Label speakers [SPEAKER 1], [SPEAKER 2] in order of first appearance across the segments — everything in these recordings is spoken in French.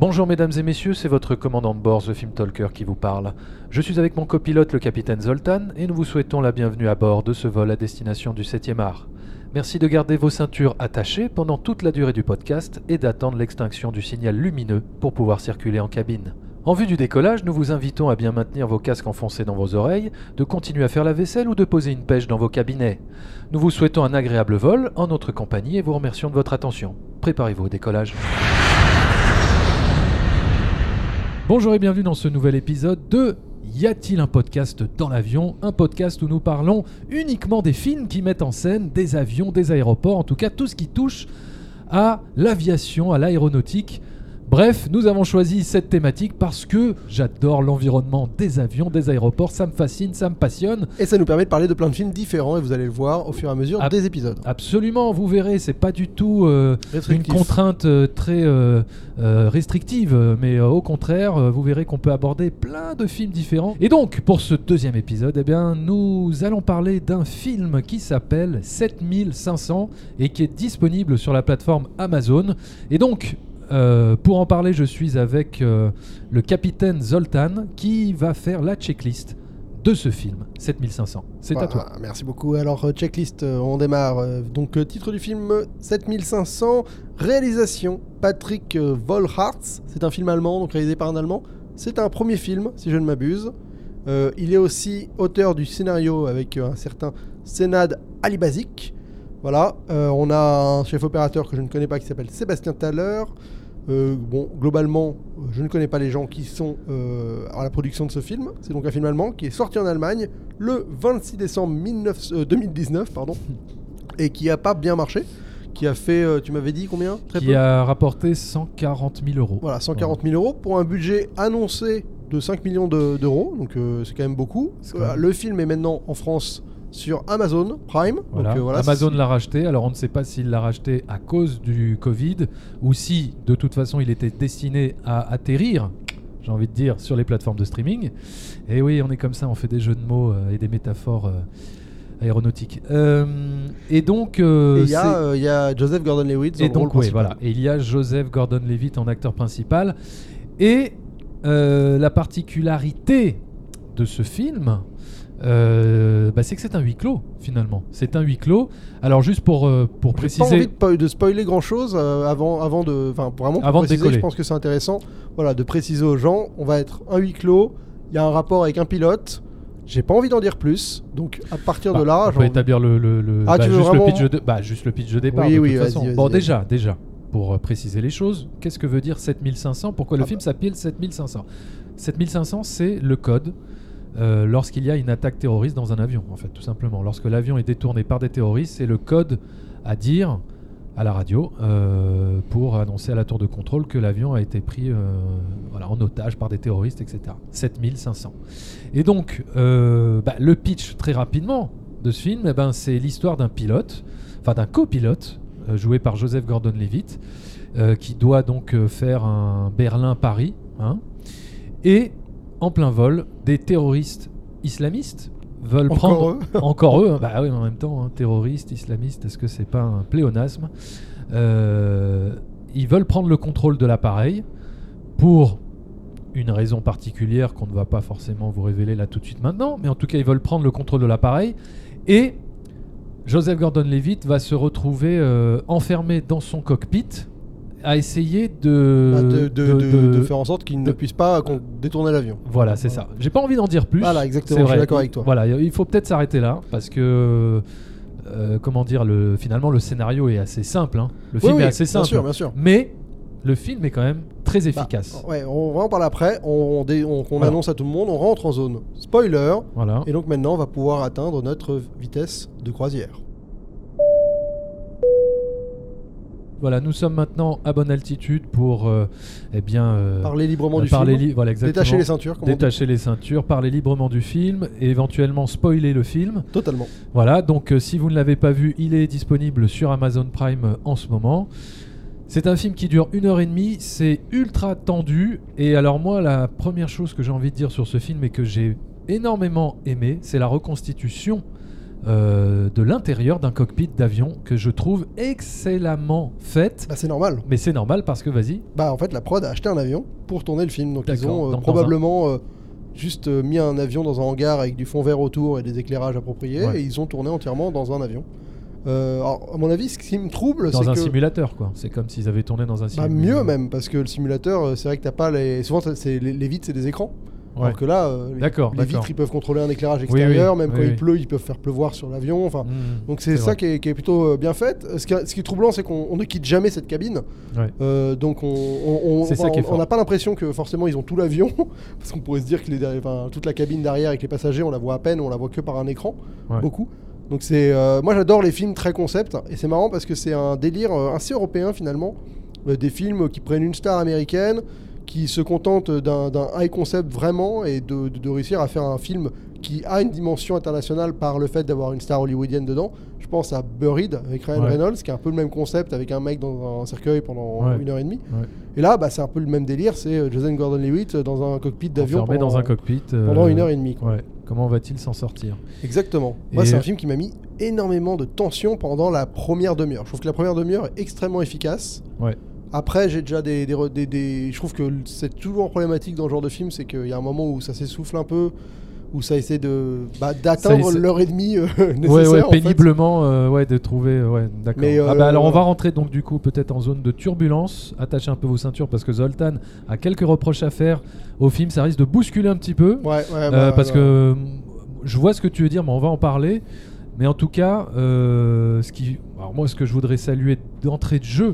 [SPEAKER 1] Bonjour mesdames et messieurs, c'est votre commandant de bord, The Film Talker, qui vous parle. Je suis avec mon copilote, le capitaine Zoltan, et nous vous souhaitons la bienvenue à bord de ce vol à destination du 7e art. Merci de garder vos ceintures attachées pendant toute la durée du podcast et d'attendre l'extinction du signal lumineux pour pouvoir circuler en cabine. En vue du décollage, nous vous invitons à bien maintenir vos casques enfoncés dans vos oreilles, de continuer à faire la vaisselle ou de poser une pêche dans vos cabinets. Nous vous souhaitons un agréable vol en notre compagnie et vous remercions de votre attention. Préparez-vous au décollage. Bonjour et bienvenue dans ce nouvel épisode de Y a-t-il un podcast dans l'avion? Un podcast où nous parlons uniquement des films qui mettent en scène des avions, des aéroports, en tout cas tout ce qui touche à l'aviation, à l'aéronautique. Bref, nous avons choisi cette thématique parce que j'adore l'environnement des avions, des aéroports, ça me fascine, ça me passionne.
[SPEAKER 2] Et ça nous permet de parler de plein de films différents et vous allez le voir au fur et à mesure
[SPEAKER 1] Ab-
[SPEAKER 2] des épisodes.
[SPEAKER 1] Absolument, vous verrez, c'est pas du tout euh, une contrainte euh, très euh, restrictive, mais au contraire, vous verrez qu'on peut aborder plein de films différents. Et donc, pour ce deuxième épisode, eh bien, nous allons parler d'un film qui s'appelle 7500 et qui est disponible sur la plateforme Amazon. Et donc, euh, pour en parler, je suis avec euh, le capitaine Zoltan qui va faire la checklist de ce film 7500. C'est à toi.
[SPEAKER 2] Merci beaucoup. Alors, euh, checklist, on démarre. Donc, titre du film euh, 7500, réalisation Patrick Vollhartz. C'est un film allemand, donc réalisé par un Allemand. C'est un premier film, si je ne m'abuse. Euh, il est aussi auteur du scénario avec un certain Senad Alibazik. Voilà, Euh, on a un chef opérateur que je ne connais pas qui s'appelle Sébastien Thaler. Euh, bon, globalement, euh, je ne connais pas les gens qui sont euh, à la production de ce film. C'est donc un film allemand qui est sorti en Allemagne le 26 décembre 19 euh, 2019 pardon, et qui a pas bien marché. Qui a fait, tu m'avais dit combien? Très
[SPEAKER 1] Qui
[SPEAKER 2] peu.
[SPEAKER 1] a rapporté 140 000 euros.
[SPEAKER 2] Voilà, 140 000 euros pour un budget annoncé de 5 millions de- d'euros. donc c'est quand même beaucoup.
[SPEAKER 1] C'est quand même-
[SPEAKER 2] le film est maintenant en France sur Amazon Prime.
[SPEAKER 1] Voilà.
[SPEAKER 2] Donc, euh, voilà,
[SPEAKER 1] Amazon l'a racheté. Alors on ne sait pas s'il l'a racheté à cause du Covid ou si de toute façon il était destiné à atterrir, j'ai envie de dire, sur les plateformes de streaming. Et oui, on est comme ça, on fait des jeux de mots euh, et des métaphores euh, aéronautiques. Euh, et donc, euh,
[SPEAKER 2] il y, a, euh, y Joseph Gordon-Levitt
[SPEAKER 1] et donc, oui, voilà. Et il y a Joseph Gordon-Levitt en acteur principal. Et la particularité de ce film, euh, bah, c'est que c'est un huis clos, finalement. C'est un huis clos. Alors, juste pour, euh, pour
[SPEAKER 2] J'ai pas
[SPEAKER 1] préciser.
[SPEAKER 2] envie de, po- de spoiler grand chose avant, avant de. Enfin, vraiment
[SPEAKER 1] Avant de
[SPEAKER 2] préciser,
[SPEAKER 1] décoller.
[SPEAKER 2] je pense que c'est intéressant voilà, de préciser aux gens on va être un huis clos, il y a un rapport avec un pilote. J'ai pas envie d'en dire plus. Donc, à partir
[SPEAKER 1] Bah,
[SPEAKER 2] de là.
[SPEAKER 1] on peut établir le, le- le-
[SPEAKER 2] Ah,
[SPEAKER 1] bah,
[SPEAKER 2] tu veux
[SPEAKER 1] juste,
[SPEAKER 2] vraiment-
[SPEAKER 1] le pitch de, bah, juste le pitch de départ.
[SPEAKER 2] Oui,
[SPEAKER 1] de
[SPEAKER 2] oui,
[SPEAKER 1] toute façon. bon, déjà, déjà, pour euh, préciser les choses, qu'est-ce que veut dire 7500 Pourquoi le
[SPEAKER 2] Ah
[SPEAKER 1] film s'appelle 7500 7500, c'est le code euh, lorsqu'il y a une attaque terroriste dans un avion, en fait, tout simplement. Lorsque l'avion est détourné par des terroristes, c'est le code à dire à la radio euh, pour annoncer à la tour de contrôle que l'avion a été pris euh, voilà, en otage par des terroristes, etc. 7500. Et donc, bah, le pitch, très rapidement, de ce film, eh ben, c'est l'histoire d'un pilote, enfin d'un copilote, joué par Joseph Gordon-Levitt, qui doit donc faire un Berlin-Paris. hein. et en plein vol, des terroristes islamistes veulent
[SPEAKER 2] Encore
[SPEAKER 1] prendre...
[SPEAKER 2] eux
[SPEAKER 1] Encore eux, hein. bah oui, mais en même temps, hein, terroristes, islamistes, est-ce que c'est pas un pléonasme? Euh, Ils veulent prendre le contrôle de l'appareil pour une raison particulière qu'on ne va pas forcément vous révéler là tout de suite maintenant, mais en tout cas, ils veulent prendre le contrôle de l'appareil et Joseph Gordon-Levitt va se retrouver euh, enfermé dans son cockpit à essayer de,
[SPEAKER 2] Ah, de, de- faire en sorte qu'il ne
[SPEAKER 1] de-
[SPEAKER 2] puisse pas détourner l'avion.
[SPEAKER 1] voilà, c'est ça. J'ai pas envie d'en dire plus.
[SPEAKER 2] Voilà, exactement, je suis d'accord avec toi.
[SPEAKER 1] Voilà, il faut peut-être s'arrêter là parce que euh, comment dire, le, finalement le scénario est assez simple. hein. Le
[SPEAKER 2] Oui,
[SPEAKER 1] film
[SPEAKER 2] oui,
[SPEAKER 1] est assez
[SPEAKER 2] bien
[SPEAKER 1] simple,
[SPEAKER 2] sûr, bien sûr.
[SPEAKER 1] mais le film est quand même très
[SPEAKER 2] Bah,
[SPEAKER 1] efficace.
[SPEAKER 2] ouais, on va en parler après. On, on dé- on- on
[SPEAKER 1] Voilà.
[SPEAKER 2] annonce à tout le monde, on rentre en zone spoiler.
[SPEAKER 1] Voilà.
[SPEAKER 2] Et donc maintenant, on va pouvoir atteindre notre vitesse de croisière.
[SPEAKER 1] Voilà, nous sommes maintenant à bonne altitude pour, euh, eh bien, euh,
[SPEAKER 2] Parler librement
[SPEAKER 1] euh,
[SPEAKER 2] du
[SPEAKER 1] parler
[SPEAKER 2] film.
[SPEAKER 1] li- voilà, exactement.
[SPEAKER 2] Détacher les ceintures.
[SPEAKER 1] Détacher les ceintures, parler librement du film et éventuellement spoiler le film.
[SPEAKER 2] Totalement.
[SPEAKER 1] Voilà, donc euh, si vous ne l'avez pas vu, il est disponible sur Amazon Prime en ce moment. C'est un film qui dure une heure et demie, c'est ultra tendu. Et alors moi, la première chose que j'ai envie de dire sur ce film et que j'ai énormément aimé, c'est la reconstitution euh, de l'intérieur d'un cockpit d'avion que je trouve excellemment faite.
[SPEAKER 2] Bah, c'est normal.
[SPEAKER 1] Mais c'est normal parce que vas-y.
[SPEAKER 2] Bah, en fait, la prod a acheté un avion pour tourner le film. Donc, ils ont euh,
[SPEAKER 1] Dans- dans
[SPEAKER 2] probablement euh, juste mis un avion dans un hangar avec du fond vert autour et des éclairages appropriés.
[SPEAKER 1] Ouais.
[SPEAKER 2] Et ils ont tourné entièrement dans un avion. Euh, alors, à mon avis, ce qui me trouble,
[SPEAKER 1] Dans
[SPEAKER 2] c'est
[SPEAKER 1] un
[SPEAKER 2] que.
[SPEAKER 1] simulateur, quoi. C'est comme s'ils avaient tourné dans un
[SPEAKER 2] Bah,
[SPEAKER 1] simulateur.
[SPEAKER 2] mieux même, parce que le simulateur, c'est vrai que t'as pas les. Souvent, les, les vitres, c'est des écrans.
[SPEAKER 1] Ouais.
[SPEAKER 2] Alors que là, euh, les, vitres, ils peuvent contrôler un éclairage
[SPEAKER 1] oui,
[SPEAKER 2] extérieur. même quand
[SPEAKER 1] oui.
[SPEAKER 2] il pleut, ils peuvent faire pleuvoir sur l'avion. Enfin,
[SPEAKER 1] Mmh,
[SPEAKER 2] donc c'est ça
[SPEAKER 1] vrai.
[SPEAKER 2] qui est, qui est plutôt euh, bien fait. Ce qui, ce qui est troublant, c'est qu'on on ne quitte jamais cette cabine.
[SPEAKER 1] Ouais.
[SPEAKER 2] Euh, donc on n'a pas l'impression que forcément ils ont tout l'avion, parce qu'on pourrait se dire que les, enfin, toute la cabine derrière avec les passagers, on la voit à peine, on la voit que par un écran,
[SPEAKER 1] Ouais.
[SPEAKER 2] beaucoup. Donc c'est, euh, moi j'adore les films très concept et c'est marrant parce que c'est un délire assez européen finalement, des films qui prennent une star américaine, qui se contentent d'un high concept vraiment et de, de- de réussir à faire un film qui a une dimension internationale par le fait d'avoir une star hollywoodienne dedans. Je pense à Buried avec Ryan
[SPEAKER 1] Ouais.
[SPEAKER 2] Reynolds, qui est un peu le même concept avec un mec dans un cercueil pendant
[SPEAKER 1] Ouais.
[SPEAKER 2] une heure et demie.
[SPEAKER 1] Ouais.
[SPEAKER 2] Et là, bah, c'est un peu le même délire, c'est euh, Joseph Gordon-Levitt euh, dans un cockpit d'avion pendant,
[SPEAKER 1] dans un cockpit. euh,
[SPEAKER 2] pendant une heure et demie. quoi.
[SPEAKER 1] Comment va-t-il s'en sortir?
[SPEAKER 2] Exactement. Moi, c'est un film qui m'a mis énormément de tension pendant la première demi-heure. Je trouve que la première demi-heure est extrêmement efficace.
[SPEAKER 1] Ouais.
[SPEAKER 2] Après, j'ai déjà des, des, re- des- des- Je trouve que c'est toujours problématique dans ce genre de film, c'est qu'il y a un moment où ça s'essouffle un peu, où ça essaie de bah, d'atteindre l'heure et demie euh, nécessaire.
[SPEAKER 1] Ouais, ouais,
[SPEAKER 2] en fait.
[SPEAKER 1] péniblement, euh, ouais, de trouver, euh, ouais, d'accord.
[SPEAKER 2] Mais,
[SPEAKER 1] Ah
[SPEAKER 2] euh,
[SPEAKER 1] bah alors on va rentrer donc du coup peut-être en zone de turbulence. Attachez un peu vos ceintures parce que Zoltan a quelques reproches à faire au film. Ça risque de bousculer un petit peu
[SPEAKER 2] Ouais, ouais,
[SPEAKER 1] euh,
[SPEAKER 2] bah,
[SPEAKER 1] parce
[SPEAKER 2] bah,
[SPEAKER 1] que euh, je vois ce que tu veux dire, mais on va en parler. Mais en tout cas, euh, ce qui, alors moi, ce que je voudrais saluer d'entrée de jeu, euh,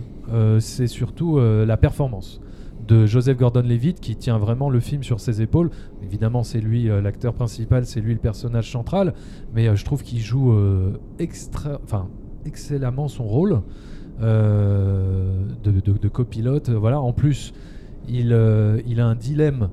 [SPEAKER 1] c'est surtout euh, la performance de Joseph Gordon-Levitt qui tient vraiment le film sur ses épaules. Évidemment, c'est lui euh, l'acteur principal, c'est lui le personnage central, mais euh, je trouve qu'il joue euh, excellemment son rôle euh, de, copilote. Voilà. En plus, euh, il a un dilemme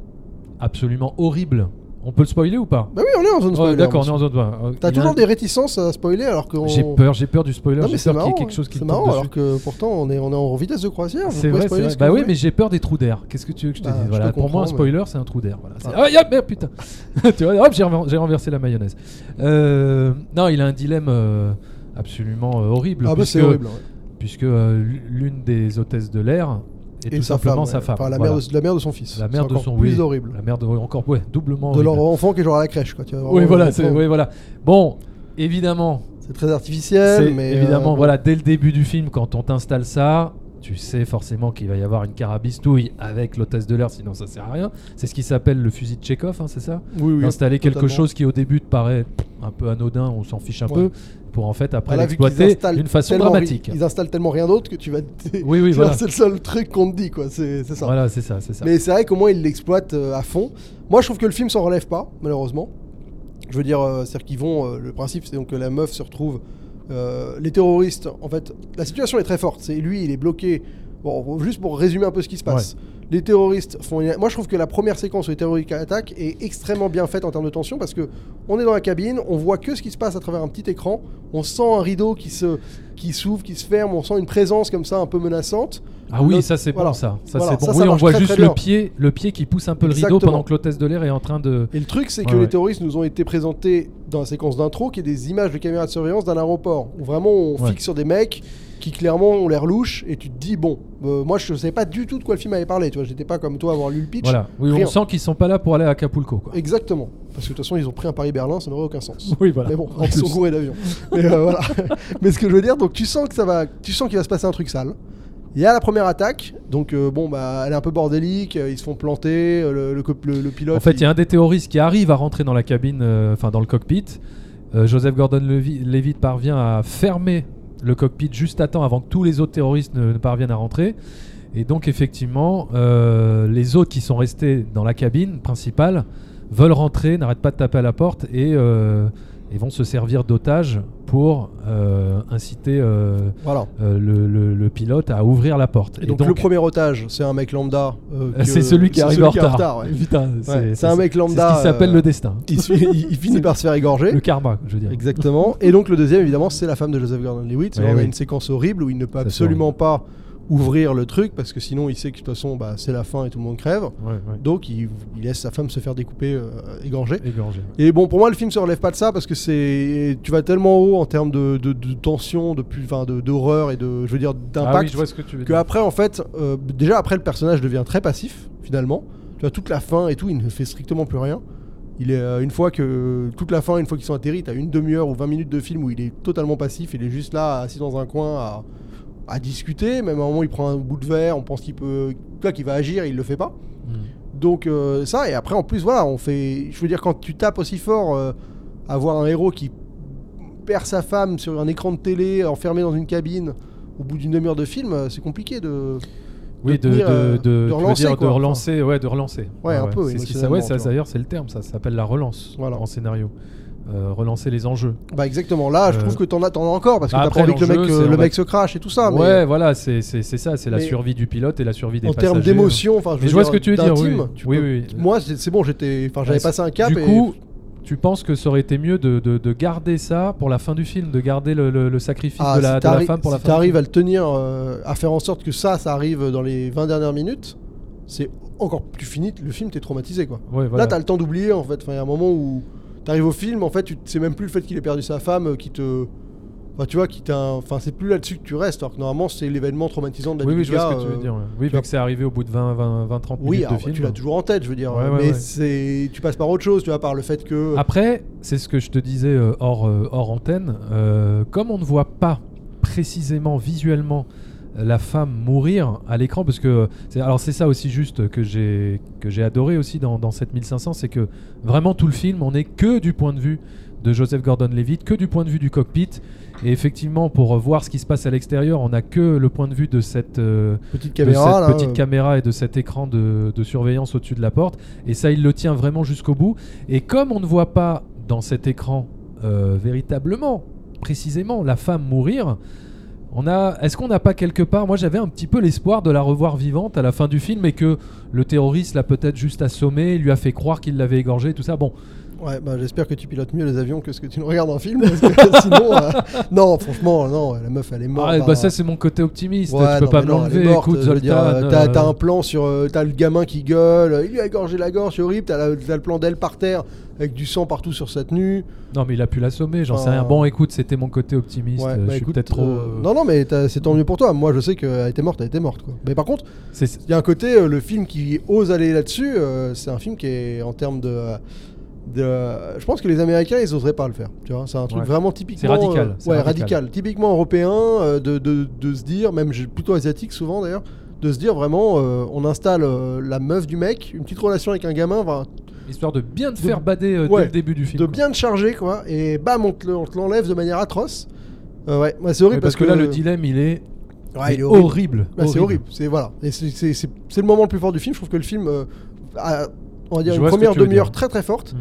[SPEAKER 1] absolument horrible. On peut le spoiler ou pas
[SPEAKER 2] Bah oui, on est en zone
[SPEAKER 1] Ouais,
[SPEAKER 2] spoiler.
[SPEAKER 1] D'accord, on est en zone. ouais.
[SPEAKER 2] T'as toujours
[SPEAKER 1] un-
[SPEAKER 2] des réticences à spoiler alors que.
[SPEAKER 1] J'ai peur, j'ai peur du spoiler. J'ai peur qu'il y ait quelque chose qui
[SPEAKER 2] C'est marrant
[SPEAKER 1] dessus.
[SPEAKER 2] alors que pourtant on est, on est en vitesse de croisière.
[SPEAKER 1] C'est vrai,
[SPEAKER 2] spoiler
[SPEAKER 1] vrai.
[SPEAKER 2] ce
[SPEAKER 1] Bah oui, mais j'ai peur des trous d'air. Qu'est-ce que tu veux que je te
[SPEAKER 2] Bah,
[SPEAKER 1] dise Voilà, pour moi, un spoiler, c'est un trou d'air. Voilà.
[SPEAKER 2] Ah.
[SPEAKER 1] Ah, merde, putain Tu vois, hop, j'ai renver- j'ai renversé la mayonnaise. Euh, non, il a un dilemme euh, absolument euh, horrible.
[SPEAKER 2] Ah bah
[SPEAKER 1] puisque,
[SPEAKER 2] c'est horrible. ouais.
[SPEAKER 1] Puisque l'une des hôtesses de l'air
[SPEAKER 2] Et
[SPEAKER 1] tout
[SPEAKER 2] sa
[SPEAKER 1] simplement
[SPEAKER 2] femme,
[SPEAKER 1] sa femme.
[SPEAKER 2] Enfin, la,
[SPEAKER 1] Voilà.
[SPEAKER 2] mère de, la mère de son fils.
[SPEAKER 1] La mère de
[SPEAKER 2] encore
[SPEAKER 1] son
[SPEAKER 2] plus
[SPEAKER 1] oui,
[SPEAKER 2] horrible.
[SPEAKER 1] La mère de encore ouais, doublement
[SPEAKER 2] De
[SPEAKER 1] horrible.
[SPEAKER 2] leur enfant qui est genre à la crèche quoi. Tu vois,
[SPEAKER 1] Oui, voilà, oui, voilà. Bon, évidemment,
[SPEAKER 2] C'est très artificiel, mais
[SPEAKER 1] évidemment,
[SPEAKER 2] euh,
[SPEAKER 1] voilà, dès le début du film, quand on t'installe ça, tu sais forcément qu'il va y avoir une carabistouille avec l'hôtesse de l'air, sinon ça sert à rien. C'est ce qui s'appelle le fusil de Chekhov, hein, c'est ça?
[SPEAKER 2] Oui, oui,
[SPEAKER 1] Installer quelque chose qui au début te paraît un peu anodin, on s'en fiche un
[SPEAKER 2] Ouais.
[SPEAKER 1] peu, pour en fait après l'exploiter d'une façon dramatique.
[SPEAKER 2] Ils installent tellement rien d'autre que tu vas.
[SPEAKER 1] Oui, oui, voilà.
[SPEAKER 2] C'est le seul truc qu'on te dit quoi. C'est ça.
[SPEAKER 1] Voilà, c'est ça, c'est ça.
[SPEAKER 2] Mais c'est vrai qu'au moins ils l'exploitent euh, à fond. Moi je trouve que le film s'en relève pas, malheureusement. Je veux dire, euh, c'est-à-dire qu'ils vont. euh, le principe c'est donc que la meuf se retrouve. les terroristes, en fait, la situation est très forte. C'est lui, il est bloqué. Bon, juste pour résumer un peu ce qui se passe. Les terroristes font. une- Moi je trouve que la première séquence où les terroristes attaquent est extrêmement bien faite en termes de tension parce que on est dans la cabine, on voit que ce qui se passe à travers un petit écran, on sent un rideau qui se qui s'ouvre, qui se ferme, on sent une présence comme ça un peu menaçante.
[SPEAKER 1] Ah oui, ça c'est
[SPEAKER 2] voilà.
[SPEAKER 1] bon ça. Ça
[SPEAKER 2] Voilà,
[SPEAKER 1] c'est bon.
[SPEAKER 2] ça, ça
[SPEAKER 1] oui, on voit
[SPEAKER 2] très,
[SPEAKER 1] juste
[SPEAKER 2] très
[SPEAKER 1] le pied, le pied qui pousse un peu le rideau pendant que l'hôtesse de l'air est en train de.
[SPEAKER 2] Et le truc, c'est que
[SPEAKER 1] ouais.
[SPEAKER 2] les terroristes nous ont été présentés dans la séquence d'intro, qui est des images de caméras de surveillance d'un aéroport, où vraiment on
[SPEAKER 1] Ouais.
[SPEAKER 2] fixe sur des mecs qui clairement ont l'air louches, et tu te dis, bon, euh, moi je savais pas du tout de quoi le film avait parlé, tu vois, j'étais pas comme toi à avoir lu le pitch.
[SPEAKER 1] Voilà. Oui, on sent qu'ils sont pas là pour aller à Acapulco. Quoi.
[SPEAKER 2] Exactement. Parce que de toute façon, ils ont pris un Paris-Berlin, ça n'aurait aucun sens.
[SPEAKER 1] Oui, voilà.
[SPEAKER 2] Mais bon,
[SPEAKER 1] En
[SPEAKER 2] ils sont gourés d'avion. Mais euh, voilà. Mais ce que je veux dire, donc tu sens que ça va, tu sens qu'il va se passer un truc sale. Il y a la première attaque, donc euh, bon bah elle est un peu bordélique, euh, ils se font planter, euh, le, le, cop- le- le pilote.
[SPEAKER 1] En fait, il y a un des terroristes qui arrive à rentrer dans la cabine, enfin dans le cockpit. Joseph Gordon-Levitt parvient à fermer le cockpit juste à temps avant que tous les autres terroristes ne, ne parviennent à rentrer. Et donc, effectivement, euh, les autres qui sont restés dans la cabine principale veulent rentrer, n'arrêtent pas de taper à la porte et, euh, et vont se servir d'otages pour euh, inciter euh,
[SPEAKER 2] Voilà.
[SPEAKER 1] euh, le, le- le pilote à ouvrir la porte.
[SPEAKER 2] Et donc, le premier otage, c'est un mec lambda.
[SPEAKER 1] c'est celui qui arrive
[SPEAKER 2] celui
[SPEAKER 1] en retard.
[SPEAKER 2] ouais. C'est un mec lambda,
[SPEAKER 1] C'est ce qui s'appelle le destin.
[SPEAKER 2] Il, se- il- il finit par se faire égorger.
[SPEAKER 1] Le karma, je veux dire.
[SPEAKER 2] Exactement. Et donc le deuxième, évidemment, c'est la femme de Joseph Gordon-Levitt.
[SPEAKER 1] Oui,
[SPEAKER 2] on a une séquence horrible où il ne peut absolument pas ouvrir le truc parce que sinon il sait que de toute façon bah, c'est la fin et tout le monde crève.
[SPEAKER 1] Ouais, ouais.
[SPEAKER 2] Donc il, il laisse sa femme se faire découper, euh, égorger. Et bon, pour moi, le film se relève pas de ça parce que c'est, tu vas tellement haut en termes de, de- de tension, de d'horreur et de, je veux dire,
[SPEAKER 1] Ah oui,
[SPEAKER 2] d'impact.
[SPEAKER 1] que
[SPEAKER 2] après, en fait, euh, déjà après, le personnage devient très passif finalement. Tu vois toute la fin et tout, il ne fait strictement plus rien. Il est euh, une fois que toute la fin, une fois qu'ils sont atterris, t'as une demi-heure ou 20 minutes de film où il est totalement passif. Il est juste là, assis dans un coin à, à discuter. Même à un moment, il prend un bout de verre, on pense qu'il peut, qu'il va agir, il le fait pas.
[SPEAKER 1] Mm.
[SPEAKER 2] Donc euh, ça, et après en plus, voilà, on fait... Je veux dire, quand tu tapes aussi fort, euh, avoir un héros qui perd sa femme sur un écran de télé, enfermé dans une cabine, au bout d'une demi-heure de film, euh, c'est compliqué de...
[SPEAKER 1] Oui, de,
[SPEAKER 2] tenir,
[SPEAKER 1] de,
[SPEAKER 2] euh,
[SPEAKER 1] de,
[SPEAKER 2] de relancer,
[SPEAKER 1] dire,
[SPEAKER 2] quoi,
[SPEAKER 1] de
[SPEAKER 2] enfin.
[SPEAKER 1] relancer, ouais, de relancer.
[SPEAKER 2] Ouais, un peu,
[SPEAKER 1] C'est ce qui ça, ouais, ça, d'ailleurs, c'est le terme, ça, ça s'appelle la relance
[SPEAKER 2] Voilà.
[SPEAKER 1] en scénario. Euh, relancer les enjeux.
[SPEAKER 2] Bah exactement, là je
[SPEAKER 1] Euh,
[SPEAKER 2] trouve que t'en as, t'en as encore, parce que
[SPEAKER 1] bah,
[SPEAKER 2] t'as pas envie que le mec, euh, le mec se crache et tout ça, mais
[SPEAKER 1] ouais, voilà, c'est c'est- c'est ça, c'est la survie du pilote et la survie des
[SPEAKER 2] en termes
[SPEAKER 1] passagers.
[SPEAKER 2] d'émotion, enfin je
[SPEAKER 1] vois ce que tu veux dire, oui.
[SPEAKER 2] d'intime, tu
[SPEAKER 1] Oui,
[SPEAKER 2] peux-
[SPEAKER 1] oui.
[SPEAKER 2] Moi c'est c'est bon, j'étais, enfin j'avais
[SPEAKER 1] Ouais,
[SPEAKER 2] passé un cap
[SPEAKER 1] du
[SPEAKER 2] et...
[SPEAKER 1] coup, tu penses que ça aurait été mieux de, de- de garder ça pour la fin du film, de garder le, le- le sacrifice
[SPEAKER 2] Ah,
[SPEAKER 1] de, la,
[SPEAKER 2] si
[SPEAKER 1] de la femme pour la fin du
[SPEAKER 2] t'arrives
[SPEAKER 1] film
[SPEAKER 2] à le tenir, euh, à faire en sorte que ça, ça arrive dans les 20 dernières minutes, c'est encore plus fini. Le film, t'es traumatisé quoi.
[SPEAKER 1] Ouais, voilà.
[SPEAKER 2] Là, t'as le temps d'oublier en fait. Enfin, il y a un moment où t'arrives au film, en fait, tu sais même plus le fait qu'il ait perdu sa femme euh, qui te. Enfin, tu vois, qui t'a. Enfin, c'est plus là-dessus que tu restes. Alors que normalement, c'est l'événement traumatisant de la
[SPEAKER 1] Oui,
[SPEAKER 2] vie
[SPEAKER 1] oui, je vois ce que tu veux
[SPEAKER 2] euh,
[SPEAKER 1] dire. ouais. Oui, vu que c'est arrivé au bout de 20, 20, 20 30
[SPEAKER 2] Oui,
[SPEAKER 1] minutes de
[SPEAKER 2] alors,
[SPEAKER 1] film.
[SPEAKER 2] tu l'as toujours en tête, je veux dire.
[SPEAKER 1] Ouais, ouais,
[SPEAKER 2] mais c'est, tu passes par autre chose, tu vois, par le fait que.
[SPEAKER 1] Après, c'est ce que je te disais euh, hors, hors antenne. euh, comme on ne voit pas précisément visuellement la femme mourir à l'écran, parce que c'est- alors c'est ça aussi juste que j'ai que j'ai adoré aussi dans, dans 7500, c'est que vraiment tout le film, on n'est que du point de vue de Joseph Gordon-Levitt, que du point de vue du cockpit. Et effectivement, pour voir ce qui se passe à l'extérieur, on n'a que le point de vue de cette, euh,
[SPEAKER 2] petite
[SPEAKER 1] de
[SPEAKER 2] caméra,
[SPEAKER 1] cette
[SPEAKER 2] là,
[SPEAKER 1] petite
[SPEAKER 2] euh,
[SPEAKER 1] caméra et de cet écran de, de surveillance au-dessus de la porte. Et ça, il le tient vraiment jusqu'au bout. Et comme on ne voit pas dans cet écran euh, véritablement, précisément, la femme mourir, on a, est-ce qu'on n'a pas quelque part, moi j'avais un petit peu l'espoir de la revoir vivante à la fin du film et que le terroriste l'a peut-être juste assommée, lui a fait croire qu'il l'avait égorgée, tout ça. Bon,
[SPEAKER 2] Ouais, bah, j'espère que tu pilotes mieux les avions que ce que tu nous regardes en film. Parce que sinon, euh, non, franchement, non, la meuf elle est morte.
[SPEAKER 1] ah,
[SPEAKER 2] bah,
[SPEAKER 1] bah, ça c'est mon côté optimiste.
[SPEAKER 2] Ouais,
[SPEAKER 1] tu peux
[SPEAKER 2] non,
[SPEAKER 1] pas
[SPEAKER 2] mais
[SPEAKER 1] me
[SPEAKER 2] non, elle est
[SPEAKER 1] l'enlever.
[SPEAKER 2] morte,
[SPEAKER 1] Écoute, Zoltan.
[SPEAKER 2] euh, t'as,
[SPEAKER 1] euh,
[SPEAKER 2] t'as un plan sur. euh, t'as le gamin qui gueule, il lui a égorgé la gorge, c'est horrible. T'as, le plan d'elle par terre avec du sang partout sur sa tenue.
[SPEAKER 1] Non, mais il a pu l'assommer, j'en sais rien. Bon, écoute, c'était mon côté optimiste.
[SPEAKER 2] Ouais, bah,
[SPEAKER 1] je suis peut-être trop.
[SPEAKER 2] euh, Non, non, mais c'est tant mieux pour toi. Moi, je sais qu'elle était morte, elle était morte. Quoi. Mais par contre, il y a un côté, le film qui ose aller là-dessus, euh, c'est un film qui est en termes de. De- je pense que les Américains, ils oseraient pas le faire. Tu vois, c'est un truc
[SPEAKER 1] Ouais.
[SPEAKER 2] vraiment typiquement.
[SPEAKER 1] C'est radical,
[SPEAKER 2] euh,
[SPEAKER 1] c'est
[SPEAKER 2] ouais,
[SPEAKER 1] radical.
[SPEAKER 2] radical. Typiquement européen, euh, de, de- de se dire, même plutôt asiatique souvent d'ailleurs, de se dire vraiment, euh, on installe la meuf du mec, une petite relation avec un gamin, enfin,
[SPEAKER 1] Histoire de bien te
[SPEAKER 2] De-
[SPEAKER 1] faire bader
[SPEAKER 2] ouais,
[SPEAKER 1] dès le début du film.
[SPEAKER 2] de
[SPEAKER 1] quoi.
[SPEAKER 2] bien te charger, quoi, et bam, on te, l'enlève de manière atroce. Ouais, c'est horrible
[SPEAKER 1] Ouais, parce, que, là, le dilemme, il est,
[SPEAKER 2] Ouais, il est
[SPEAKER 1] horrible.
[SPEAKER 2] horrible. Bah, c'est horrible. C'est voilà. Et c'est- le moment le plus fort du film. Je trouve que le film euh, a, on va dire
[SPEAKER 1] Je
[SPEAKER 2] une première demi-heure très très forte.
[SPEAKER 1] Hmm.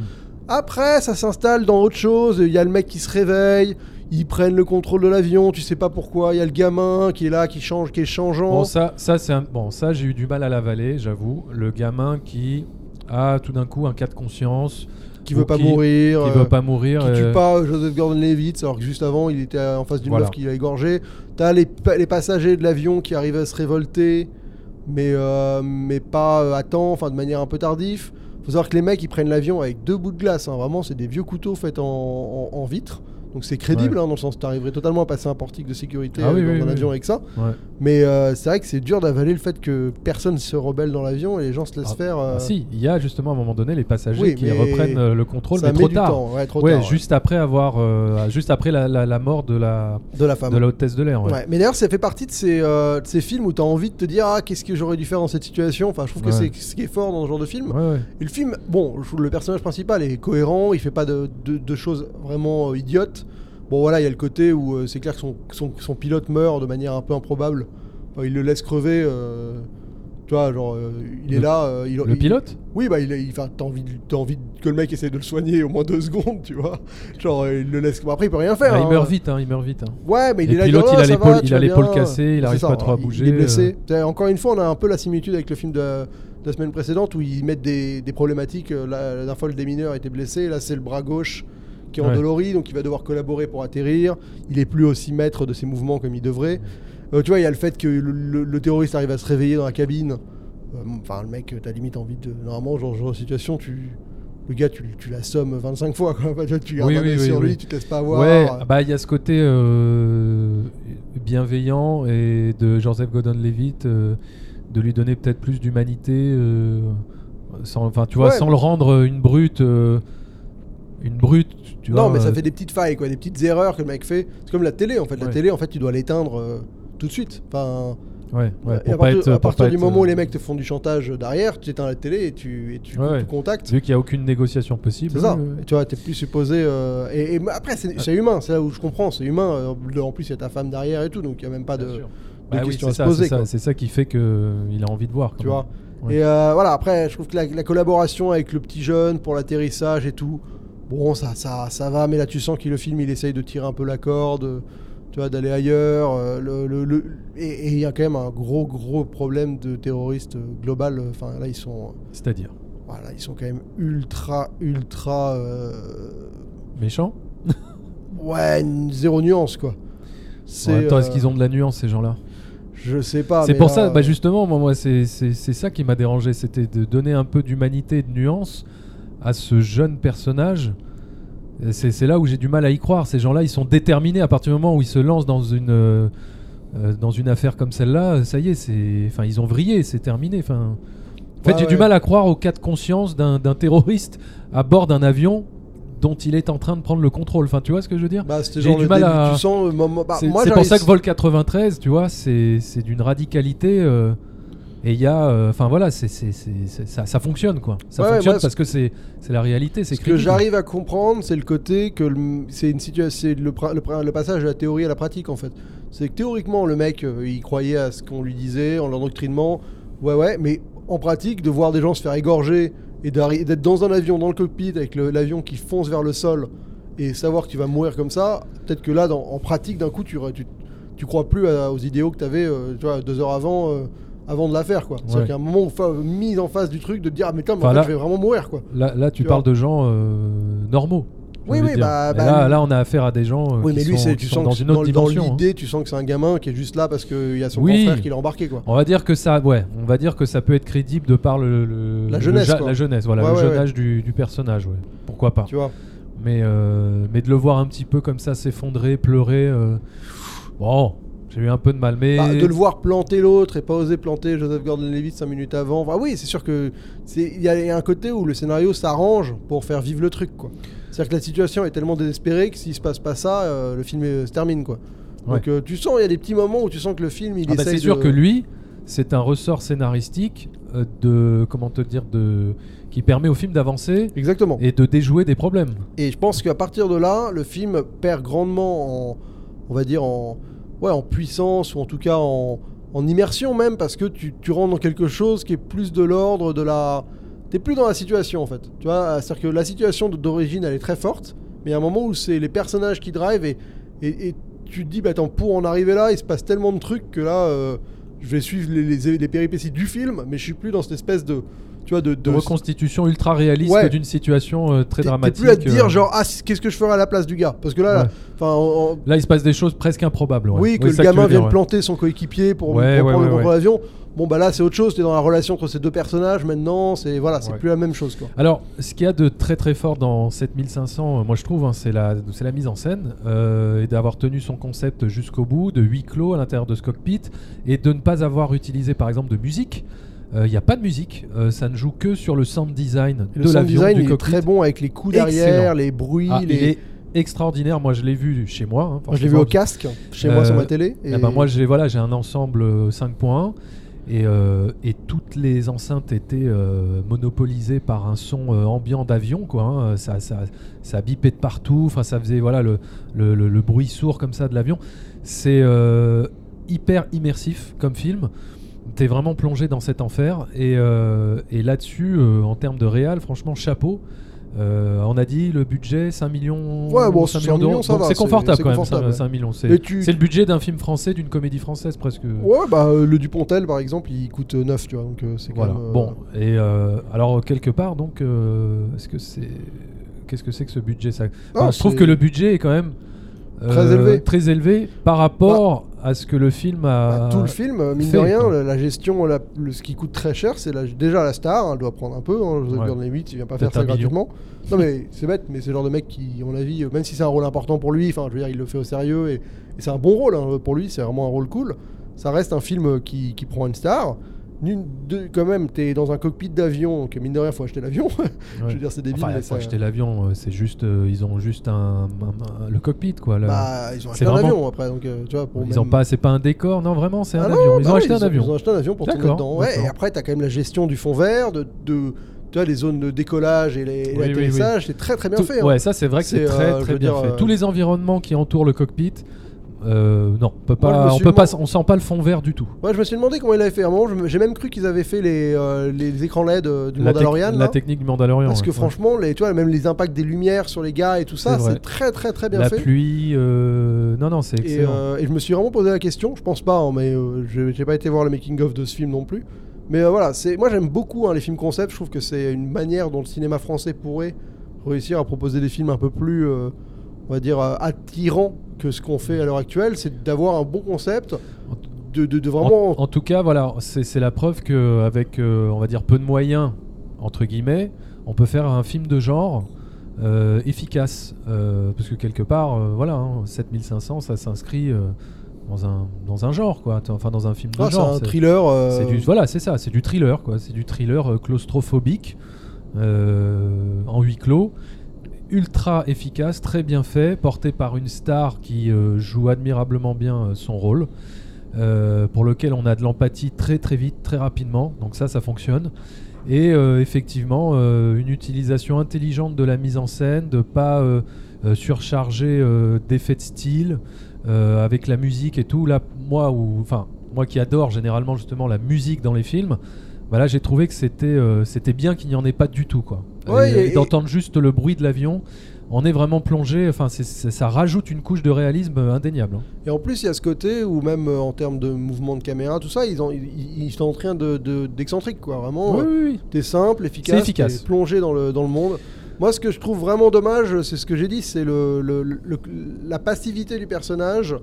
[SPEAKER 2] Après, ça s'installe dans autre chose. Il y a le mec qui se réveille. Ils prennent le contrôle de l'avion. Tu sais pas pourquoi. Il y a le gamin qui est là, qui change, qui est changeant.
[SPEAKER 1] Bon, ça, ça c'est un- bon, ça, j'ai eu du mal à l'avaler, j'avoue. Le gamin qui a tout d'un coup un cas de conscience,
[SPEAKER 2] qui veut pas
[SPEAKER 1] qui-
[SPEAKER 2] mourir.
[SPEAKER 1] qui
[SPEAKER 2] euh,
[SPEAKER 1] veut pas mourir.
[SPEAKER 2] qui
[SPEAKER 1] euh,
[SPEAKER 2] tue pas Joseph Gordon-Levitt, alors que juste avant, il était en face d'une
[SPEAKER 1] Voilà.
[SPEAKER 2] meuf qui l'a égorgé. T'as les, les passagers de l'avion qui arrivent à se révolter, mais, euh, mais pas euh, à temps, enfin de manière un peu tardive. Faut savoir que les mecs, ils prennent l'avion avec deux bouts de glace. hein. Vraiment, c'est des vieux couteaux faits en, vitre. Donc c'est crédible,
[SPEAKER 1] Ouais.
[SPEAKER 2] hein, dans le sens tu arriverais totalement à passer un portique de sécurité
[SPEAKER 1] Ah
[SPEAKER 2] euh,
[SPEAKER 1] oui,
[SPEAKER 2] dans
[SPEAKER 1] oui,
[SPEAKER 2] un
[SPEAKER 1] oui.
[SPEAKER 2] avion avec ça.
[SPEAKER 1] ouais.
[SPEAKER 2] Mais euh, c'est vrai que c'est dur d'avaler le fait que personne se rebelle dans l'avion et les gens se laissent
[SPEAKER 1] Ah,
[SPEAKER 2] faire. euh,
[SPEAKER 1] Ah, si, il y a justement à un moment donné les passagers qui reprennent le contrôle, mais trop tard.
[SPEAKER 2] temps, ouais, trop tard,
[SPEAKER 1] juste après avoir, euh, juste après la, la- la mort de la,
[SPEAKER 2] de la femme.
[SPEAKER 1] de la hôtesse de l'air.
[SPEAKER 2] mais d'ailleurs, ça fait partie de ces, de ces films où tu as envie de te dire Ah, qu'est-ce que j'aurais dû faire dans cette situation? Enfin, je trouve que c'est ce qui est fort dans ce genre de film. Et le film, bon, le personnage principal est cohérent, il fait pas de, de- de choses vraiment idiotes. Bon, voilà, il y a le côté où euh, c'est clair que son, son- son pilote meurt de manière un peu improbable. Enfin, il le laisse crever. euh, tu vois, genre, euh, il est là. il,
[SPEAKER 1] Le
[SPEAKER 2] il-
[SPEAKER 1] pilote
[SPEAKER 2] Oui, bah, il, il- t'as envie, t'as envie que le mec essaie de le soigner au moins deux secondes, tu vois. Genre, il le laisse. Bon, après, il peut rien faire.
[SPEAKER 1] Ah, Il
[SPEAKER 2] hein.
[SPEAKER 1] meurt vite, hein, il meurt vite. hein.
[SPEAKER 2] Ouais, mais il
[SPEAKER 1] Le
[SPEAKER 2] est là,
[SPEAKER 1] pilote, il a l'épaule-
[SPEAKER 2] tu
[SPEAKER 1] a l'épaule cassée, il arrive
[SPEAKER 2] ça,
[SPEAKER 1] pas trop à bouger,
[SPEAKER 2] Il est blessé.
[SPEAKER 1] euh.
[SPEAKER 2] Encore une fois, on a un peu la similitude avec le film de, de la semaine précédente où ils mettent des, des problématiques. La, la dernière fois, le démineur était blessé. Là, c'est le bras gauche qui est
[SPEAKER 1] Ouais.
[SPEAKER 2] endolori, donc il va devoir collaborer pour atterrir. Il est plus aussi maître de ses mouvements comme il devrait. Euh, tu vois, il y a le fait que le, le- le terroriste arrive à se réveiller dans la cabine. Euh, Enfin, le mec, t'as limite envie de. Normalement, genre, genre de situation, tu. Le gars, tu, tu l'assommes 25 fois. Quoi. Tu gardes
[SPEAKER 1] Oui, oui, oui,
[SPEAKER 2] sur
[SPEAKER 1] oui.
[SPEAKER 2] lui, tu te laisses pas avoir.
[SPEAKER 1] Ouais, bah il y a ce côté euh, bienveillant et de Joseph Gordon-Levitt euh, de lui donner peut-être plus d'humanité, euh, sans, enfin tu vois,
[SPEAKER 2] Ouais.
[SPEAKER 1] sans le rendre une brute, une brute. Tu
[SPEAKER 2] non,
[SPEAKER 1] vois,
[SPEAKER 2] mais ça
[SPEAKER 1] euh,
[SPEAKER 2] fait des petites failles, quoi, des petites erreurs que le mec fait. C'est comme la télé, en fait. La
[SPEAKER 1] Ouais.
[SPEAKER 2] télé, en fait, tu dois l'éteindre euh, tout de suite. Enfin,
[SPEAKER 1] Ouais, ouais,
[SPEAKER 2] et à partir,
[SPEAKER 1] être-
[SPEAKER 2] à partir du
[SPEAKER 1] être,
[SPEAKER 2] moment où
[SPEAKER 1] euh,
[SPEAKER 2] les mecs te font du chantage derrière, tu éteins la télé et tu, et tu
[SPEAKER 1] Ouais,
[SPEAKER 2] coupes
[SPEAKER 1] ouais.
[SPEAKER 2] tout contact.
[SPEAKER 1] Vu qu'il n'y a aucune négociation possible.
[SPEAKER 2] C'est ça.
[SPEAKER 1] ouais.
[SPEAKER 2] Et Tu vois, t'es plus supposé. euh, et, et après, c'est c'est humain, c'est là où je comprends, c'est humain. euh, En plus, il y a ta femme derrière et tout, donc il n'y a même pas de. De
[SPEAKER 1] Bah oui,
[SPEAKER 2] se
[SPEAKER 1] ça,
[SPEAKER 2] poser,
[SPEAKER 1] c'est ça, qui fait qu'il a envie de voir.
[SPEAKER 2] Tu
[SPEAKER 1] même.
[SPEAKER 2] vois. Et euh, voilà, après, je trouve que la, la collaboration avec le petit jeune pour l'atterrissage et tout, bon, ça, ça, ça va, mais là, tu sens que le film, il essaye de tirer un peu la corde, euh, tu vois, d'aller ailleurs. euh, le, le- le- et il y a quand même un gros, gros problème de terroriste euh, global. Enfin, là, ils sont,
[SPEAKER 1] C'est-à-dire
[SPEAKER 2] voilà, ils sont quand même ultra, ultra. euh,
[SPEAKER 1] méchant.
[SPEAKER 2] ouais, zéro nuance, quoi. C'est,
[SPEAKER 1] En même temps, est-ce
[SPEAKER 2] euh,
[SPEAKER 1] qu'ils ont de la nuance ces gens-là?
[SPEAKER 2] Je sais pas.
[SPEAKER 1] C'est pour
[SPEAKER 2] là,
[SPEAKER 1] ça, bah
[SPEAKER 2] euh,
[SPEAKER 1] justement, moi, moi c'est ça qui m'a dérangé, c'était de donner un peu d'humanité et de nuance à ce jeune personnage. C'est là où j'ai du mal à y croire. Ces gens-là, ils sont déterminés à partir du moment où ils se lancent dans une, euh, euh, dans une affaire comme celle-là. Ça y est, c'est, enfin, ils ont vrillé, c'est terminé. Enfin, en fait,
[SPEAKER 2] Ouais,
[SPEAKER 1] j'ai du mal à croire au cas de conscience d'un terroriste à bord d'un avion dont il est en train de prendre le contrôle. Enfin, tu vois ce que je veux dire?
[SPEAKER 2] Bah,
[SPEAKER 1] j'ai du mal à-
[SPEAKER 2] euh, bah,
[SPEAKER 1] c'est pour ça que Vol 93, tu vois, c'est c'est d'une radicalité. euh, et il y a. euh, Enfin voilà, c'est c'est- c'est- c'est- ça, ça fonctionne quoi. Ça
[SPEAKER 2] Ouais,
[SPEAKER 1] fonctionne parce que c'est la réalité, c'est
[SPEAKER 2] Ce que j'arrive à comprendre, c'est le côté que le- c'est une situation, le, le passage de la théorie à la pratique en fait. C'est que théoriquement le mec, euh, il croyait à ce qu'on lui disait, en l'endoctrinement, ouais ouais, mais en pratique, de voir des gens se faire égorger et d'être dans un avion, dans le cockpit, avec l'avion qui fonce vers le sol et savoir que tu vas mourir comme ça, peut-être que là, dans- en pratique, d'un coup, tu, tu, tu crois plus à- aux idéaux que tu avais deux heures avant. Avant de la faire quoi. C'est-à-dire
[SPEAKER 1] Ouais.
[SPEAKER 2] qu'à un moment mise en face du truc de dire ah mais en
[SPEAKER 1] Enfin,
[SPEAKER 2] fait,
[SPEAKER 1] là-
[SPEAKER 2] je vais vraiment mourir quoi.
[SPEAKER 1] Là, là, tu
[SPEAKER 2] Tu
[SPEAKER 1] parles de gens euh, normaux.
[SPEAKER 2] Oui, oui, bah- bah,
[SPEAKER 1] là, on a affaire à des gens euh,
[SPEAKER 2] Oui,
[SPEAKER 1] qui
[SPEAKER 2] mais lui,
[SPEAKER 1] sont,
[SPEAKER 2] tu sens
[SPEAKER 1] dans une
[SPEAKER 2] dans,
[SPEAKER 1] autre
[SPEAKER 2] dans
[SPEAKER 1] dimension. hein.
[SPEAKER 2] l'idée, tu sens que c'est un gamin qui est juste là parce qu'il y a son
[SPEAKER 1] Oui.
[SPEAKER 2] frère qui l'a embarqué, quoi.
[SPEAKER 1] On va dire que ça, ouais, on va dire que ça peut être crédible de par le, le-
[SPEAKER 2] La jeunesse,
[SPEAKER 1] la jeunesse, voilà,
[SPEAKER 2] Ouais,
[SPEAKER 1] le
[SPEAKER 2] ouais,
[SPEAKER 1] jeune âge du, du personnage, ouais. Pourquoi pas.
[SPEAKER 2] Tu vois
[SPEAKER 1] Mais, euh, mais de le voir un petit peu comme ça s'effondrer, pleurer, euh, bon, j'ai eu un peu de mal. Mais
[SPEAKER 2] Bah, de le voir planter l'autre et pas oser planter Joseph Gordon-Levitt 5 minutes avant. Enfin, oui, c'est sûr que c'est il y a un côté où le scénario s'arrange pour faire vivre le truc, quoi. C'est-à-dire que la situation est tellement désespérée que s'il se passe pas ça, euh, le film euh, se termine, quoi. Donc euh, tu sens, il y a des petits moments où tu sens que le film, il
[SPEAKER 1] Ah bah, c'est sûr que lui, c'est un ressort scénaristique de comment te dire de qui permet au film d'avancer
[SPEAKER 2] Exactement.
[SPEAKER 1] et de déjouer des problèmes.
[SPEAKER 2] Et je pense qu'à partir de là, le film perd grandement en, on va dire, en, ouais, en puissance ou en tout cas en, en immersion même, parce que tu, tu rentres dans quelque chose qui est plus de l'ordre de la... T'es plus dans la situation en fait. Tu vois, c'est-à-dire que la situation d'origine, elle est très forte, mais il a un moment où c'est les personnages qui drivent et, et, et tu te dis, bah attends, pour en arriver là, il se passe tellement de trucs que là, euh, je vais suivre les, les- les péripéties du film, mais je suis plus dans cette espèce de... Tu vois, de,
[SPEAKER 1] De reconstitution ultra réaliste
[SPEAKER 2] Ouais.
[SPEAKER 1] d'une situation euh, très dramatique.
[SPEAKER 2] plus à te dire
[SPEAKER 1] euh,
[SPEAKER 2] genre ah qu'est-ce que je ferais à la place du gars? Parce que là,
[SPEAKER 1] Ouais.
[SPEAKER 2] enfin on- on-
[SPEAKER 1] Là, il se passe des choses presque improbables.
[SPEAKER 2] oui que le gamin vienne planter son coéquipier pour, pour prendre le contrôle l'avion bon bah là c'est autre chose t'es dans la relation entre ces deux personnages maintenant c'est voilà c'est
[SPEAKER 1] Ouais.
[SPEAKER 2] plus la même chose quoi
[SPEAKER 1] Alors, ce qu'il y a de très très fort dans 7500, euh, moi je trouve, hein, c'est la, c'est la mise en scène euh, et d'avoir tenu son concept jusqu'au bout, de huis clos à l'intérieur de ce cockpit et de ne pas avoir utilisé par exemple de musique. Euh, Il n'y a pas de musique, euh, ça ne joue que sur le sound design
[SPEAKER 2] le
[SPEAKER 1] de
[SPEAKER 2] sound
[SPEAKER 1] l'avion,
[SPEAKER 2] design
[SPEAKER 1] du
[SPEAKER 2] il est très bon avec les coups derrière les bruits
[SPEAKER 1] Ah,
[SPEAKER 2] les
[SPEAKER 1] extraordinaire, moi je l'ai vu chez moi. hein,
[SPEAKER 2] Moi, je l'ai vu au casque chez moi sur
[SPEAKER 1] Euh,
[SPEAKER 2] ma télé et
[SPEAKER 1] Eh ben, moi j'ai voilà, j'ai un ensemble euh, 5.1 et, euh, et toutes les enceintes étaient euh, monopolisées par un son euh, ambiant d'avion quoi. hein. Ça, ça, ça bipait de partout, enfin ça faisait voilà le, le, le- le bruit sourd comme ça de l'avion. C'est euh, hyper immersif comme film. T'es vraiment plongé dans cet enfer et, euh, et là-dessus euh, en termes de réal, franchement chapeau. Euh, on a dit le budget 5 millions,
[SPEAKER 2] Ouais, bon,
[SPEAKER 1] 5
[SPEAKER 2] 5
[SPEAKER 1] millions
[SPEAKER 2] millions, ça
[SPEAKER 1] Donc
[SPEAKER 2] va,
[SPEAKER 1] c'est confortable quand même,
[SPEAKER 2] confortable,
[SPEAKER 1] 5,
[SPEAKER 2] ouais.
[SPEAKER 1] millions. C'est
[SPEAKER 2] tu-
[SPEAKER 1] c'est le budget d'un film français, d'une comédie française presque.
[SPEAKER 2] ouais bah le Dupontel par exemple il coûte 9 tu vois donc c'est
[SPEAKER 1] Voilà.
[SPEAKER 2] même euh,
[SPEAKER 1] Bon, et euh, alors quelque part, donc, est-ce que c'est, qu'est-ce que c'est que ce budget ça? Enfin,
[SPEAKER 2] Ah,
[SPEAKER 1] Je trouve que le budget est quand même
[SPEAKER 2] Très élevé.
[SPEAKER 1] très élevé par rapport à ce que le film a.
[SPEAKER 2] Bah, tout le film, euh, mine
[SPEAKER 1] fait,
[SPEAKER 2] de rien, la, la gestion, la- le- ce qui coûte très cher, c'est déjà la star, elle doit prendre un peu. Hein, Joseph
[SPEAKER 1] Ouais.
[SPEAKER 2] Gordon-Levitt, il vient pas faire ça gratuitement. Non mais c'est bête, mais c'est le genre de mec qui, à mon avis, euh, même si c'est un rôle important pour lui, enfin je veux dire, il le fait au sérieux et, et c'est un bon rôle hein, pour lui, c'est vraiment un rôle cool. Ça reste un film euh, qui, qui prend une star. Deux, quand même, t'es dans un cockpit d'avion, donc mine de rien, faut acheter l'avion. je
[SPEAKER 1] Ouais.
[SPEAKER 2] veux dire, c'est débile,
[SPEAKER 1] Enfin,
[SPEAKER 2] mais
[SPEAKER 1] faut
[SPEAKER 2] ça-
[SPEAKER 1] acheter l'avion, euh, c'est juste. euh, ils ont juste un, un- un- le cockpit, quoi. le-
[SPEAKER 2] Bah, ils ont acheté un
[SPEAKER 1] vraiment-
[SPEAKER 2] avion après, donc euh, tu vois, pour
[SPEAKER 1] ils
[SPEAKER 2] même-
[SPEAKER 1] ont pas. C'est pas un décor, non, vraiment, c'est un
[SPEAKER 2] Ah non,
[SPEAKER 1] avion. Ils
[SPEAKER 2] bah
[SPEAKER 1] ont
[SPEAKER 2] oui,
[SPEAKER 1] acheté un avion.
[SPEAKER 2] Ils ont acheté un avion pour tourner
[SPEAKER 1] D'accord,
[SPEAKER 2] dedans. Ouais, et après, t'as quand même la gestion du fond vert, de, de- tu vois, les zones de décollage et, les,
[SPEAKER 1] Oui, oui,
[SPEAKER 2] l'atterrissage. C'est très très bien
[SPEAKER 1] Tout-
[SPEAKER 2] fait. hein.
[SPEAKER 1] Ouais, ça c'est vrai que c'est très
[SPEAKER 2] euh, je
[SPEAKER 1] très bien
[SPEAKER 2] dire,
[SPEAKER 1] fait.
[SPEAKER 2] euh,
[SPEAKER 1] Tous les environnements qui entourent le cockpit, euh, non, on peut pas, on pas, on sent pas le fond vert du tout.
[SPEAKER 2] Ouais, je me suis demandé comment il avait fait. À un moment, j'ai même cru qu'ils avaient fait les, euh, les écrans LED euh, du
[SPEAKER 1] la,
[SPEAKER 2] Mandalorian.
[SPEAKER 1] la technique du Mandalorian.
[SPEAKER 2] parce que
[SPEAKER 1] ouais.
[SPEAKER 2] franchement, les, tu vois, même les impacts des lumières sur les gars et tout ça,
[SPEAKER 1] C'est
[SPEAKER 2] très très très bien
[SPEAKER 1] la
[SPEAKER 2] fait.
[SPEAKER 1] pluie, euh, non non, c'est excellent.
[SPEAKER 2] et je me suis vraiment posé la question, je pense pas, hein, mais j'ai pas été voir le making of de ce film non plus. Mais voilà, c'est moi j'aime beaucoup hein, les films concept. Je trouve que c'est une manière dont le cinéma français pourrait réussir à proposer des films un peu plus, on va dire, attirants que ce qu'on fait à l'heure actuelle. C'est d'avoir un bon concept, de, de- de vraiment.
[SPEAKER 1] En, en tout cas, voilà, c'est la preuve que avec, euh, on va dire, peu de moyens entre guillemets, on peut faire un film de genre euh, efficace, Euh, parce que quelque part, euh, voilà, hein, 7500, ça s'inscrit dans un dans un genre, quoi. Enfin, dans un film de
[SPEAKER 2] Ah, c'est
[SPEAKER 1] genre.
[SPEAKER 2] un
[SPEAKER 1] c'est-
[SPEAKER 2] thriller. euh,
[SPEAKER 1] C'est du voilà, c'est ça, c'est du thriller quoi, c'est du thriller claustrophobique en huis clos, ultra efficace, très bien fait, porté par une star qui euh, joue admirablement bien euh, son rôle, euh, pour lequel on a de l'empathie très très vite, très rapidement, donc ça ça fonctionne. Et effectivement, une utilisation intelligente de la mise en scène, de pas surcharger d'effets de style, avec la musique et tout. Là, moi, ou, enfin, moi qui adore généralement justement la musique dans les films, bah j'ai trouvé que c'était bien qu'il n'y en ait pas du tout.
[SPEAKER 2] Ouais,
[SPEAKER 1] Et-
[SPEAKER 2] et-
[SPEAKER 1] et d'entendre juste le bruit de l'avion, on est vraiment plongé. Enfin, ça rajoute une couche de réalisme euh, indéniable. hein.
[SPEAKER 2] Et en plus, il y a ce côté où même euh, en termes de mouvement de caméra, tout ça, ils, ont, ils, ils- ils sont en train de de- d'excentrique quoi. Vraiment,
[SPEAKER 1] Oui,
[SPEAKER 2] euh,
[SPEAKER 1] oui, oui.
[SPEAKER 2] t'es simple, efficace,
[SPEAKER 1] efficace.
[SPEAKER 2] plongé dans le dans le monde. Moi, ce que je trouve vraiment dommage, c'est ce que j'ai dit, c'est le, le- le- la passivité du personnage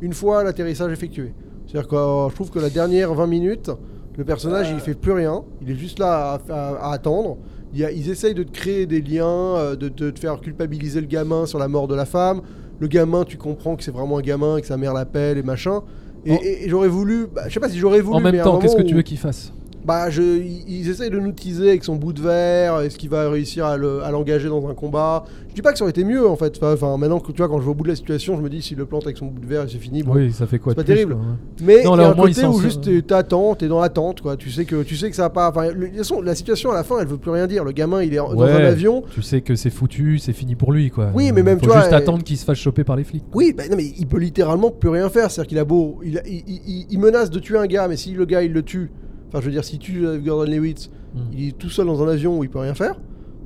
[SPEAKER 2] une fois l'atterrissage effectué. C'est-à-dire que euh, je trouve que la dernière 20 minutes, le personnage il fait plus rien, il est juste là à, à- à attendre. Il y a- ils essayent de te créer des liens, euh, de, de te faire culpabiliser le gamin sur la mort de la femme. Le gamin, tu comprends que c'est vraiment un gamin et que sa mère l'appelle et machin. Et,
[SPEAKER 1] En-
[SPEAKER 2] et- et j'aurais voulu, bah, je sais pas si j'aurais voulu,
[SPEAKER 1] En même
[SPEAKER 2] mais
[SPEAKER 1] temps, qu'est-ce que tu
[SPEAKER 2] où-
[SPEAKER 1] veux qu'il fasse?
[SPEAKER 2] Bah, je, ils essayent de nous teaser avec son bout de verre. Est-ce qu'il va réussir à le- à l'engager dans un combat Je dis pas que ça aurait été mieux en fait. Enfin, maintenant que tu vois, quand je vais au bout de la situation, je me dis s'il le plante avec son bout de verre et c'est fini. Bon.
[SPEAKER 1] Oui, ça fait quoi
[SPEAKER 2] c'est pas
[SPEAKER 1] plus,
[SPEAKER 2] terrible.
[SPEAKER 1] quoi, ouais.
[SPEAKER 2] Mais
[SPEAKER 1] Non,
[SPEAKER 2] il
[SPEAKER 1] là,
[SPEAKER 2] y a un côté où juste t'es- t'attends, t'es dans l'attente, quoi. Tu sais que tu sais que ça va pas. Enfin, de toute façon, la situation à la fin, elle veut plus rien dire. Le gamin, il est dans un avion.
[SPEAKER 1] Tu sais que c'est foutu, c'est fini pour lui quoi.
[SPEAKER 2] Oui,
[SPEAKER 1] Euh,
[SPEAKER 2] mais même,
[SPEAKER 1] faut
[SPEAKER 2] tu vois,
[SPEAKER 1] juste
[SPEAKER 2] euh,
[SPEAKER 1] attendre qu'il se fasse choper par les flics.
[SPEAKER 2] Oui, bah, non, mais il peut littéralement plus rien faire. C'est-à-dire qu'il a beau, il, il- il- il- il menace de tuer un gars, mais si le gars il le tue, enfin, je veux dire, tue euh, Gordon Lewitt,
[SPEAKER 1] Mm.
[SPEAKER 2] il est tout seul dans un avion où il peut rien faire.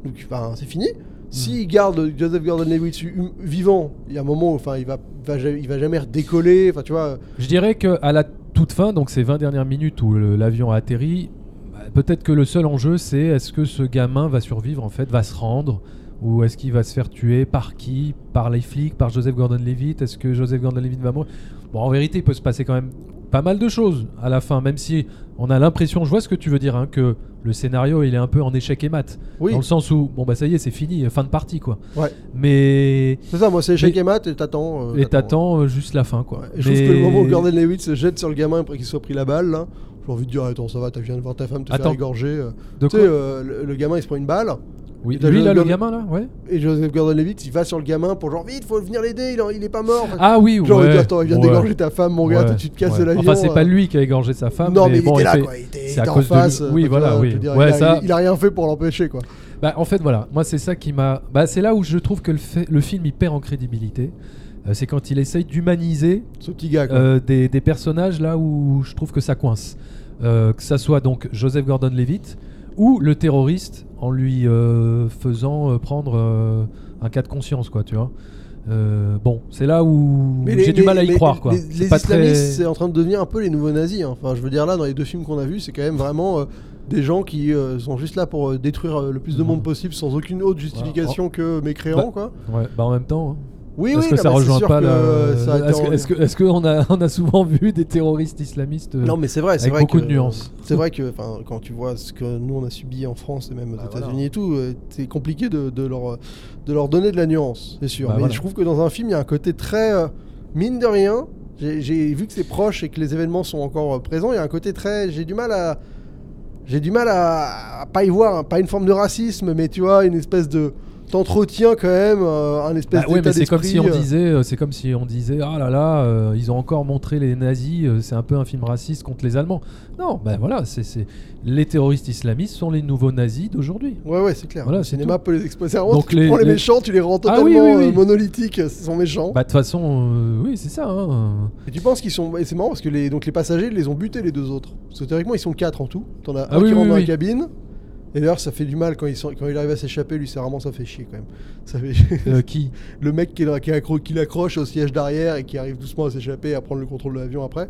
[SPEAKER 2] Donc, enfin, c'est fini.
[SPEAKER 1] Mm.
[SPEAKER 2] S'il garde Joseph Gordon-Levitt vivant, il y a un moment où enfin, il va, va il va jamais redécoller. Enfin, tu vois.
[SPEAKER 1] Je dirais que à la toute fin, donc ces 20 dernières minutes où l'avion a atterri, bah, peut-être que le seul enjeu c'est est-ce que ce gamin va survivre en fait, va se rendre ou est-ce qu'il va se faire tuer par qui? Par les flics, par Joseph Gordon-Levitt? Est-ce que Joseph Gordon-Levitt va mourir? Bon, en vérité, il peut se passer quand même pas mal de choses à la fin, même si on a l'impression, je vois ce que tu veux dire, hein, que le scénario il est un peu en échec et mat,
[SPEAKER 2] Oui,
[SPEAKER 1] dans le sens où bon bah ça y est, c'est fini, fin de partie quoi.
[SPEAKER 2] Ouais.
[SPEAKER 1] Mais
[SPEAKER 2] c'est ça. Moi, c'est échec
[SPEAKER 1] Mais-
[SPEAKER 2] et mat et t'attends. euh,
[SPEAKER 1] et t'attends euh, juste la fin quoi.
[SPEAKER 2] Ouais. Et je
[SPEAKER 1] Mais-
[SPEAKER 2] trouve que le moment où Gordon-Levitt se jette sur le gamin après qu'il soit pris la balle, là, j'ai envie de dire Attends, ça va, tu viens de voir ta femme te
[SPEAKER 1] Attends.
[SPEAKER 2] faire égorger. euh.
[SPEAKER 1] de
[SPEAKER 2] Tu sais, euh, le, le gamin il se prend une balle.
[SPEAKER 1] Oui, lui là, le gamin là, ouais.
[SPEAKER 2] Et Joseph Gordon-Levitt il va sur le gamin pour genre vite, faut venir l'aider, il, en- il est pas mort.
[SPEAKER 1] Ah oui,
[SPEAKER 2] genre, il
[SPEAKER 1] ouais.
[SPEAKER 2] attends, il vient d'égorger ta femme, mon gars,
[SPEAKER 1] Ouais,
[SPEAKER 2] tu te casses
[SPEAKER 1] ouais.
[SPEAKER 2] de l'avion.
[SPEAKER 1] Enfin, c'est pas
[SPEAKER 2] euh.
[SPEAKER 1] lui qui a égorgé sa femme.
[SPEAKER 2] non, mais,
[SPEAKER 1] bon,
[SPEAKER 2] il était là,
[SPEAKER 1] fait-
[SPEAKER 2] quoi. Il était, il
[SPEAKER 1] c'est à
[SPEAKER 2] était en
[SPEAKER 1] cause de
[SPEAKER 2] face.
[SPEAKER 1] lui.
[SPEAKER 2] euh,
[SPEAKER 1] Oui,
[SPEAKER 2] tu
[SPEAKER 1] voilà,
[SPEAKER 2] vois,
[SPEAKER 1] oui.
[SPEAKER 2] je veux dire,
[SPEAKER 1] Ouais,
[SPEAKER 2] il, a,
[SPEAKER 1] ça-
[SPEAKER 2] il- il a rien fait pour l'empêcher, quoi.
[SPEAKER 1] Bah, en fait, voilà. Moi, c'est ça qui m'a. Bah, c'est là où je trouve que le, fait- le film il perd en crédibilité. Euh, c'est quand il essaye d'humaniser
[SPEAKER 2] Ce petit gars, quoi.
[SPEAKER 1] euh, des, des personnages là où je trouve que ça coince. Euh, que ça soit donc Joseph Gordon-Levitt ou le terroriste en lui euh, faisant euh, prendre euh, un cas de conscience, quoi, tu vois. Euh, bon, c'est là où j'ai du mal à y croire, quoi.
[SPEAKER 2] Les,
[SPEAKER 1] C'est
[SPEAKER 2] les
[SPEAKER 1] pas très-
[SPEAKER 2] islamistes, c'est en train de devenir un peu les nouveaux nazis. hein. Enfin, je veux dire, là, dans les deux films qu'on a vus, c'est quand même vraiment euh, des gens qui euh, sont juste là pour détruire le plus de
[SPEAKER 1] Mhm.
[SPEAKER 2] monde possible sans aucune autre justification que mécréants,
[SPEAKER 1] Bah,
[SPEAKER 2] quoi.
[SPEAKER 1] Ouais, bah en même temps. hein.
[SPEAKER 2] Oui,
[SPEAKER 1] Est-ce
[SPEAKER 2] oui,
[SPEAKER 1] que
[SPEAKER 2] non,
[SPEAKER 1] ça rejoint pas Est-ce que-
[SPEAKER 2] en-
[SPEAKER 1] est-ce que- est-ce qu'on a, on a souvent vu des terroristes islamistes euh,
[SPEAKER 2] Non, mais c'est vrai, c'est
[SPEAKER 1] avec
[SPEAKER 2] vrai
[SPEAKER 1] beaucoup
[SPEAKER 2] que-
[SPEAKER 1] de nuances.
[SPEAKER 2] C'est vrai que quand tu vois ce que nous on a subi en France et même aux
[SPEAKER 1] Bah,
[SPEAKER 2] États-Unis
[SPEAKER 1] voilà.
[SPEAKER 2] et tout, euh, c'est compliqué de, de leur, de leur donner de la nuance, c'est sûr.
[SPEAKER 1] Bah,
[SPEAKER 2] Mais
[SPEAKER 1] voilà.
[SPEAKER 2] je trouve que dans un film, il y a un côté très. euh, mine de rien, j'ai j'ai vu que c'est proche et que les événements sont encore présents, il y a un côté très. J'ai du mal à. J'ai du mal à, à pas y voir, hein, pas une forme de racisme, mais tu vois, une espèce de. T'entretiens quand même euh, un espèce
[SPEAKER 1] Bah ouais,
[SPEAKER 2] d'état
[SPEAKER 1] mais c'est comme si on
[SPEAKER 2] euh,
[SPEAKER 1] disait, euh, c'est comme si on disait, ah là là, euh, ils ont encore montré les nazis, euh, c'est un peu un film raciste contre les Allemands. Non, ben voilà, c'est, c'est les terroristes islamistes sont les nouveaux nazis d'aujourd'hui.
[SPEAKER 2] Ouais, ouais, c'est clair.
[SPEAKER 1] Voilà,
[SPEAKER 2] le cinéma peut les exposer. Vraiment,
[SPEAKER 1] Donc
[SPEAKER 2] tu
[SPEAKER 1] les-
[SPEAKER 2] prends les,
[SPEAKER 1] les-
[SPEAKER 2] méchants, tu les rends
[SPEAKER 1] Ah
[SPEAKER 2] totalement
[SPEAKER 1] oui, oui, oui.
[SPEAKER 2] monolithiques, ils sont méchants.
[SPEAKER 1] Bah de toute façon, oui, c'est ça. hein.
[SPEAKER 2] Et tu penses qu'ils sont. Et c'est marrant parce que les, donc les passagers les ont butés les deux autres. Parce que théoriquement ils sont quatre en tout. T'en as
[SPEAKER 1] Ah
[SPEAKER 2] un qui rentre dans la cabine. Et d'ailleurs ça fait du mal quand, ils sont, quand il arrive à s'échapper, lui c'est vraiment ça fait chier quand même. Ça fait...
[SPEAKER 1] Euh, qui?
[SPEAKER 2] Le mec qui, est- qui, accro- qui l'accroche au siège d'arrière et qui arrive doucement à s'échapper et à prendre le contrôle de l'avion après.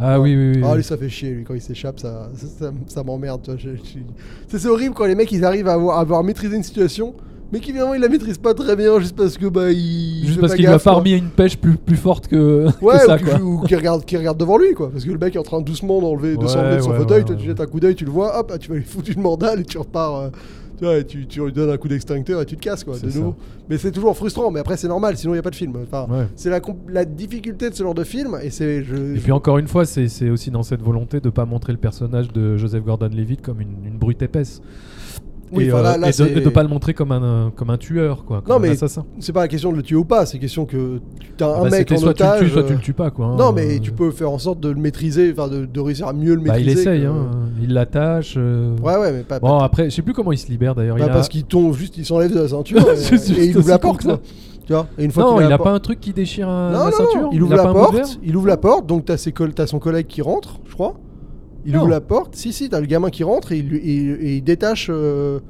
[SPEAKER 1] Ah oui, oui, oui.
[SPEAKER 2] Ah lui ça fait chier lui quand il s'échappe ça, ça, ça- ça m'emmerde. je- C'est c'est horrible quand les mecs ils arrivent à avoir, à avoir maîtrisé une situation. Mais qui finalement ils la maîtrisent pas très bien juste parce que bah il
[SPEAKER 1] Juste parce qu'il a remis une pêche plus, plus forte que, que
[SPEAKER 2] Ouais,
[SPEAKER 1] ça,
[SPEAKER 2] ou, qui,
[SPEAKER 1] quoi.
[SPEAKER 2] ou qui regarde, qui regarde devant lui, quoi. Parce que le mec est en train doucement d'enlever, de s'enlever de son
[SPEAKER 1] ouais,
[SPEAKER 2] fauteuil. toi, tu jettes un coup d'œil, tu le vois, hop, ah, tu vas lui foutre une mandale et tu repars. euh, tu vois, et tu, tu lui donnes un coup d'extincteur et tu te casses, quoi, de nouveau. Mais c'est toujours frustrant, mais après, c'est normal, sinon il n'y a pas de film. Enfin. C'est la, la difficulté de ce genre de film, et c'est. Je,
[SPEAKER 1] Et puis encore une fois, c'est c'est aussi dans cette volonté de pas montrer le personnage de Joseph Gordon-Levitt comme une, une brute épaisse.
[SPEAKER 2] Oui,
[SPEAKER 1] et,
[SPEAKER 2] enfin, là-
[SPEAKER 1] euh,
[SPEAKER 2] là,
[SPEAKER 1] et de, et de pas le montrer comme un, euh, comme un tueur, quoi. Comme
[SPEAKER 2] Non, mais- c'est pas la question de le tuer ou pas, c'est question que tu as
[SPEAKER 1] Ah
[SPEAKER 2] un
[SPEAKER 1] bah,
[SPEAKER 2] mec en
[SPEAKER 1] soit
[SPEAKER 2] otage.
[SPEAKER 1] tu le tues, soit
[SPEAKER 2] euh,
[SPEAKER 1] tu le tues pas, quoi. hein.
[SPEAKER 2] Non, mais
[SPEAKER 1] Euh,
[SPEAKER 2] tu peux faire en sorte de le maîtriser, enfin de, de réussir à mieux le
[SPEAKER 1] Bah, il
[SPEAKER 2] maîtriser.
[SPEAKER 1] essaye,
[SPEAKER 2] que-
[SPEAKER 1] hein. il l'attache. euh.
[SPEAKER 2] Ouais, ouais, mais pas.
[SPEAKER 1] Bon,
[SPEAKER 2] pas-
[SPEAKER 1] après, je sais plus comment il se libère d'ailleurs.
[SPEAKER 2] bah,
[SPEAKER 1] il a-
[SPEAKER 2] parce qu'il tombe juste, il s'enlève de la ceinture et, et il ouvre la porte, quoi. Tu vois Et une fois
[SPEAKER 1] Non, il
[SPEAKER 2] la
[SPEAKER 1] a pas un truc qui déchire la ceinture
[SPEAKER 2] il ouvre la porte, il ouvre la porte, donc t'as son collègue qui rentre, je crois. Il
[SPEAKER 1] Non.
[SPEAKER 2] ouvre la porte, si, si, t'as le gamin qui rentre et il, lui- et, et il détache. euh,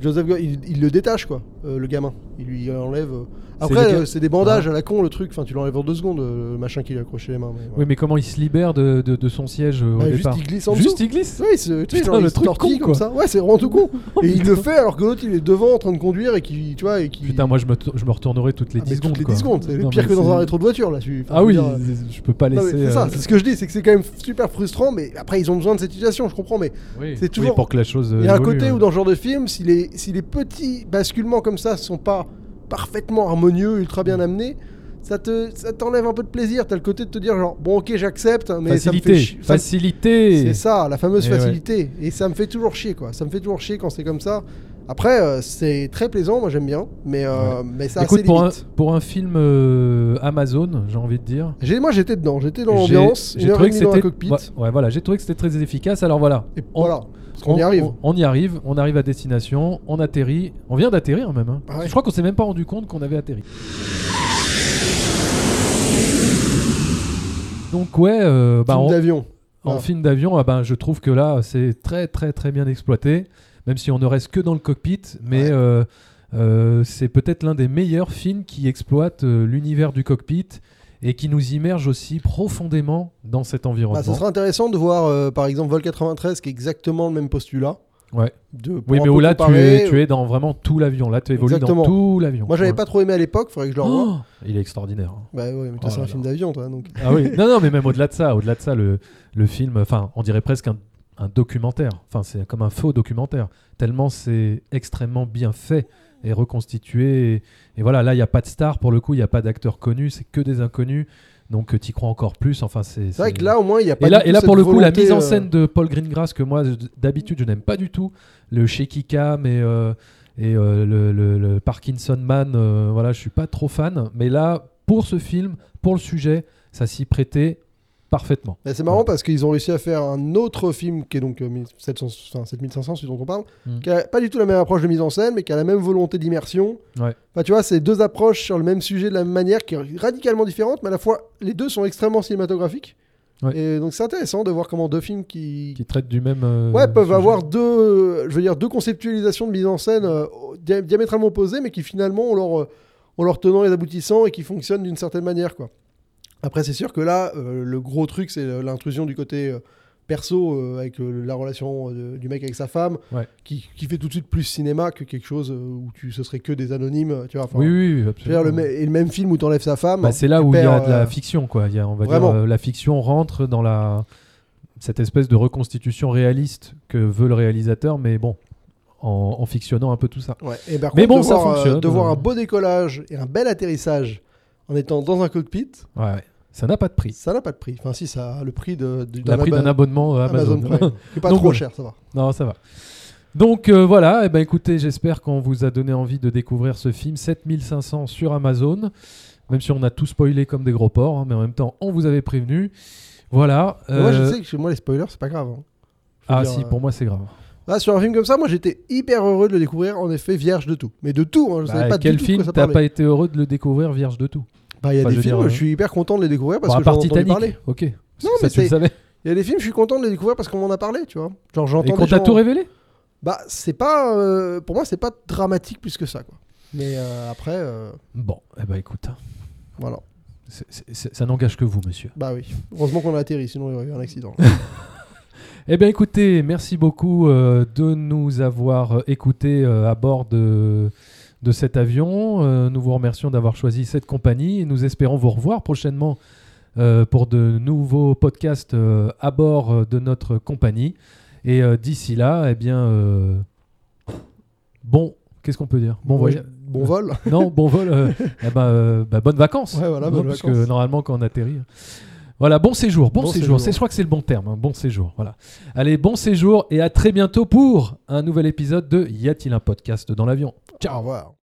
[SPEAKER 2] Joseph, Go- il, il le détache, quoi, euh, le gamin. Il lui enlève. euh, Après, euh, c'est des bandages à la con, le truc, enfin, tu l'enlèves en deux secondes, euh, le machin qui lui a accroché les mains. mais
[SPEAKER 1] Oui, mais comment il se libère de, de, de son siège euh, au
[SPEAKER 2] Ouais, juste
[SPEAKER 1] départ
[SPEAKER 2] il glisse en
[SPEAKER 1] Juste il glisse Putain,
[SPEAKER 2] genre,
[SPEAKER 1] le truc con,
[SPEAKER 2] comme ça. Ouais, c'est vraiment tout con. Et il le fait alors que l'autre il est devant en train de conduire et qui, tu vois, et qui.
[SPEAKER 1] Putain, moi je me, je me retournerai toutes les
[SPEAKER 2] Ah,
[SPEAKER 1] 10
[SPEAKER 2] mais
[SPEAKER 1] secondes.
[SPEAKER 2] toutes les
[SPEAKER 1] quoi.
[SPEAKER 2] 10 secondes, c'est pire que dans un
[SPEAKER 1] c'est-
[SPEAKER 2] rétro de voiture là.
[SPEAKER 1] Ah oui, je peux pas laisser.
[SPEAKER 2] c'est ça, c'est ce que je dis, c'est que c'est quand même super frustrant, mais après ils ont besoin de cette situation, je comprends, mais
[SPEAKER 1] oui.
[SPEAKER 2] c'est toujours-
[SPEAKER 1] Oui, pour que la chose.
[SPEAKER 2] il y a un côté où dans ce genre de film, si les, si les petits basculements comme ça sont pas parfaitement harmonieux, ultra bien amenés, ça te ça t'enlève un peu de plaisir. T'as le côté de te dire genre bon ok j'accepte, mais ça me fait
[SPEAKER 1] Facilité.
[SPEAKER 2] chier.
[SPEAKER 1] Facilité.
[SPEAKER 2] C'est ça, la fameuse
[SPEAKER 1] Et ouais.
[SPEAKER 2] facilité. Et ça me fait toujours chier quoi. Ça me fait toujours chier quand c'est comme ça. Après euh, c'est très plaisant, moi j'aime bien, mais euh, mais ça
[SPEAKER 1] Écoute, pour un, pour un film euh, Amazon, j'ai envie de dire.
[SPEAKER 2] Moi j'étais dedans, j'étais dans l'ambiance,
[SPEAKER 1] j'ai trouvé que c'était.
[SPEAKER 2] cockpit.
[SPEAKER 1] Ouais, ouais, voilà, j'ai trouvé que c'était très efficace. Alors voilà.
[SPEAKER 2] Et
[SPEAKER 1] On-
[SPEAKER 2] voilà, parce qu'on y arrive.
[SPEAKER 1] On, on y arrive, on arrive à destination, on atterrit, on vient d'atterrir même. hein.
[SPEAKER 2] Ah ouais.
[SPEAKER 1] Je crois qu'on s'est même pas rendu compte qu'on avait atterri. Donc ouais, euh, bah,
[SPEAKER 2] Film
[SPEAKER 1] en,
[SPEAKER 2] d'avion.
[SPEAKER 1] en
[SPEAKER 2] Voilà.
[SPEAKER 1] film d'avion, ah ben, je trouve que là c'est très très très bien exploité, même si on ne reste que dans le cockpit, mais
[SPEAKER 2] Ouais.
[SPEAKER 1] euh, euh, c'est peut-être l'un des meilleurs films qui exploite euh, l'univers du cockpit et qui nous immerge aussi profondément dans cet environnement.
[SPEAKER 2] Bah, ce sera intéressant de voir euh, par exemple Vol 93 qui est exactement le même postulat.
[SPEAKER 1] Ouais.
[SPEAKER 2] De,
[SPEAKER 1] Oui, mais où là tu es, tu es dans vraiment tout l'avion. Là tu évolues
[SPEAKER 2] Exactement.
[SPEAKER 1] dans tout l'avion.
[SPEAKER 2] Moi j'avais
[SPEAKER 1] Ouais.
[SPEAKER 2] pas trop aimé à l'époque, faudrait que je le revoie.
[SPEAKER 1] Oh, il est extraordinaire. hein.
[SPEAKER 2] Bah ouais, mais toi
[SPEAKER 1] Oh
[SPEAKER 2] c'est un film d'avion toi donc.
[SPEAKER 1] Ah oui, non, non, mais même au-delà de ça, au-delà de ça, le, le film, enfin, on dirait presque un, un documentaire. Enfin, c'est comme un faux documentaire. Tellement c'est extrêmement bien fait et reconstitué. Et, et voilà, là, il n'y a pas de star pour le coup, il n'y a pas d'acteurs connus, c'est que des inconnus. Donc, tu y crois encore plus. Enfin, c'est.
[SPEAKER 2] Vrai que là au moins il y a pas
[SPEAKER 1] Et là, et là pour le coup, la mise en
[SPEAKER 2] euh,
[SPEAKER 1] scène de Paul Greengrass, que moi, d'habitude, je n'aime pas du tout, le shaky cam et, euh, et euh, le, le- le Parkinson Man, euh, voilà, je suis pas trop fan. Mais là, pour ce film, pour le sujet, ça s'y prêtait parfaitement.
[SPEAKER 2] c'est marrant
[SPEAKER 1] Ouais.
[SPEAKER 2] parce qu'ils ont réussi à faire un autre film qui est donc euh, 1700 enfin, 7500 celui dont on parle,
[SPEAKER 1] Mm.
[SPEAKER 2] qui a pas du tout la même approche de mise en scène mais qui a la même volonté d'immersion.
[SPEAKER 1] Ouais.
[SPEAKER 2] Enfin, tu vois, c'est deux approches sur le même sujet de la même manière qui est radicalement différente mais à la fois les deux sont extrêmement cinématographiques.
[SPEAKER 1] Ouais.
[SPEAKER 2] Et donc c'est intéressant de voir comment deux films qui,
[SPEAKER 1] Qui traite du même. euh,
[SPEAKER 2] Ouais, peuvent
[SPEAKER 1] sujet.
[SPEAKER 2] avoir deux, euh, je veux dire, deux conceptualisations de mise en scène euh, dia- diamétralement opposées, mais qui finalement ont leur, euh, ont leur tenant et aboutissant et qui fonctionnent d'une certaine manière, quoi. Après, c'est sûr que là, euh, le gros truc, c'est l'intrusion du côté euh, perso euh, avec euh, la relation euh, du mec avec sa femme,
[SPEAKER 1] Ouais.
[SPEAKER 2] qui, qui fait tout de suite plus cinéma que quelque chose où tu, ce serait que des anonymes. Tu vois,
[SPEAKER 1] Oui, oui, absolument.
[SPEAKER 2] le, et le même film où t'enlèves sa femme.
[SPEAKER 1] Bah, c'est là où il y a de la fiction, quoi. Y a, on va
[SPEAKER 2] vraiment.
[SPEAKER 1] dire, la fiction rentre dans la cette espèce de reconstitution réaliste que veut le réalisateur, mais bon, en, en fictionnant un peu tout ça.
[SPEAKER 2] Ouais. Et par
[SPEAKER 1] Mais
[SPEAKER 2] contre,
[SPEAKER 1] bon,
[SPEAKER 2] de
[SPEAKER 1] ça
[SPEAKER 2] voir,
[SPEAKER 1] fonctionne.
[SPEAKER 2] de voir un beau décollage et un bel atterrissage en étant dans un cockpit,
[SPEAKER 1] Ouais. Ça n'a pas de prix.
[SPEAKER 2] ça n'a pas de prix. Enfin, si, ça a le prix de, de-
[SPEAKER 1] d'un abonnement euh, Amazon.
[SPEAKER 2] Amazon Prime. qui est pas
[SPEAKER 1] Donc,
[SPEAKER 2] trop cher, ça va.
[SPEAKER 1] non, ça va. Donc euh, voilà, eh ben, écoutez, j'espère qu'on vous a donné envie de découvrir ce film 7500 sur Amazon, même si on a tout spoilé comme des gros porcs, hein, mais en même temps, on vous avait prévenu. Voilà.
[SPEAKER 2] Moi, je
[SPEAKER 1] euh,
[SPEAKER 2] sais que chez moi, les spoilers, c'est pas grave. hein.
[SPEAKER 1] Ah
[SPEAKER 2] dire,
[SPEAKER 1] si,
[SPEAKER 2] euh,
[SPEAKER 1] pour moi c'est grave.
[SPEAKER 2] Ah, sur un film comme ça, moi j'étais hyper heureux de le découvrir, en effet, vierge de tout. Mais de tout, hein, je savais
[SPEAKER 1] Bah,
[SPEAKER 2] pas
[SPEAKER 1] quel
[SPEAKER 2] du tout
[SPEAKER 1] film t'as pas été heureux de le découvrir vierge de tout
[SPEAKER 2] Bah, il y a
[SPEAKER 1] Enfin,
[SPEAKER 2] des films,
[SPEAKER 1] dire,
[SPEAKER 2] je suis hyper content de les découvrir parce
[SPEAKER 1] Bon, à
[SPEAKER 2] que j'en ai
[SPEAKER 1] Titanic,
[SPEAKER 2] parler.
[SPEAKER 1] ok.
[SPEAKER 2] Non,
[SPEAKER 1] ça
[SPEAKER 2] mais
[SPEAKER 1] tu le
[SPEAKER 2] c'est-
[SPEAKER 1] savais.
[SPEAKER 2] Il y a des films, je suis content de les découvrir parce qu'on m'en a parlé, tu vois. Genre, j'entends
[SPEAKER 1] Et qu'on t'a
[SPEAKER 2] gens-
[SPEAKER 1] tout révélé
[SPEAKER 2] Bah, c'est pas. euh, pour moi, c'est pas dramatique plus que ça, quoi. Mais euh, après, euh,
[SPEAKER 1] Bon, eh ben écoute,
[SPEAKER 2] voilà.
[SPEAKER 1] ça n'engage que vous, monsieur.
[SPEAKER 2] Bah oui. Heureusement qu'on a atterri, sinon il y aurait eu un accident.
[SPEAKER 1] Eh bien écoutez, merci beaucoup euh, de nous avoir écoutés euh, à bord de, de cet avion. Euh, nous vous remercions d'avoir choisi cette compagnie et nous espérons vous revoir prochainement euh, pour de nouveaux podcasts euh, à bord euh, de notre compagnie. Et euh, d'ici là, eh bien, euh, bon, qu'est-ce qu'on peut dire? Bon voyage.
[SPEAKER 2] Bon vol.
[SPEAKER 1] Non, bon vol. euh, eh ben, euh, bah, bonnes vacances.
[SPEAKER 2] Ouais, voilà,
[SPEAKER 1] Non,
[SPEAKER 2] bonnes
[SPEAKER 1] parce
[SPEAKER 2] vacances.
[SPEAKER 1] que normalement, quand on atterrit. Voilà, bon séjour, bon,
[SPEAKER 2] Bon
[SPEAKER 1] séjour. je crois que c'est le bon terme, hein, bon séjour. Voilà. Allez, bon séjour et à très bientôt pour un nouvel épisode de Y a-t-il un podcast dans l'avion?
[SPEAKER 2] Au revoir.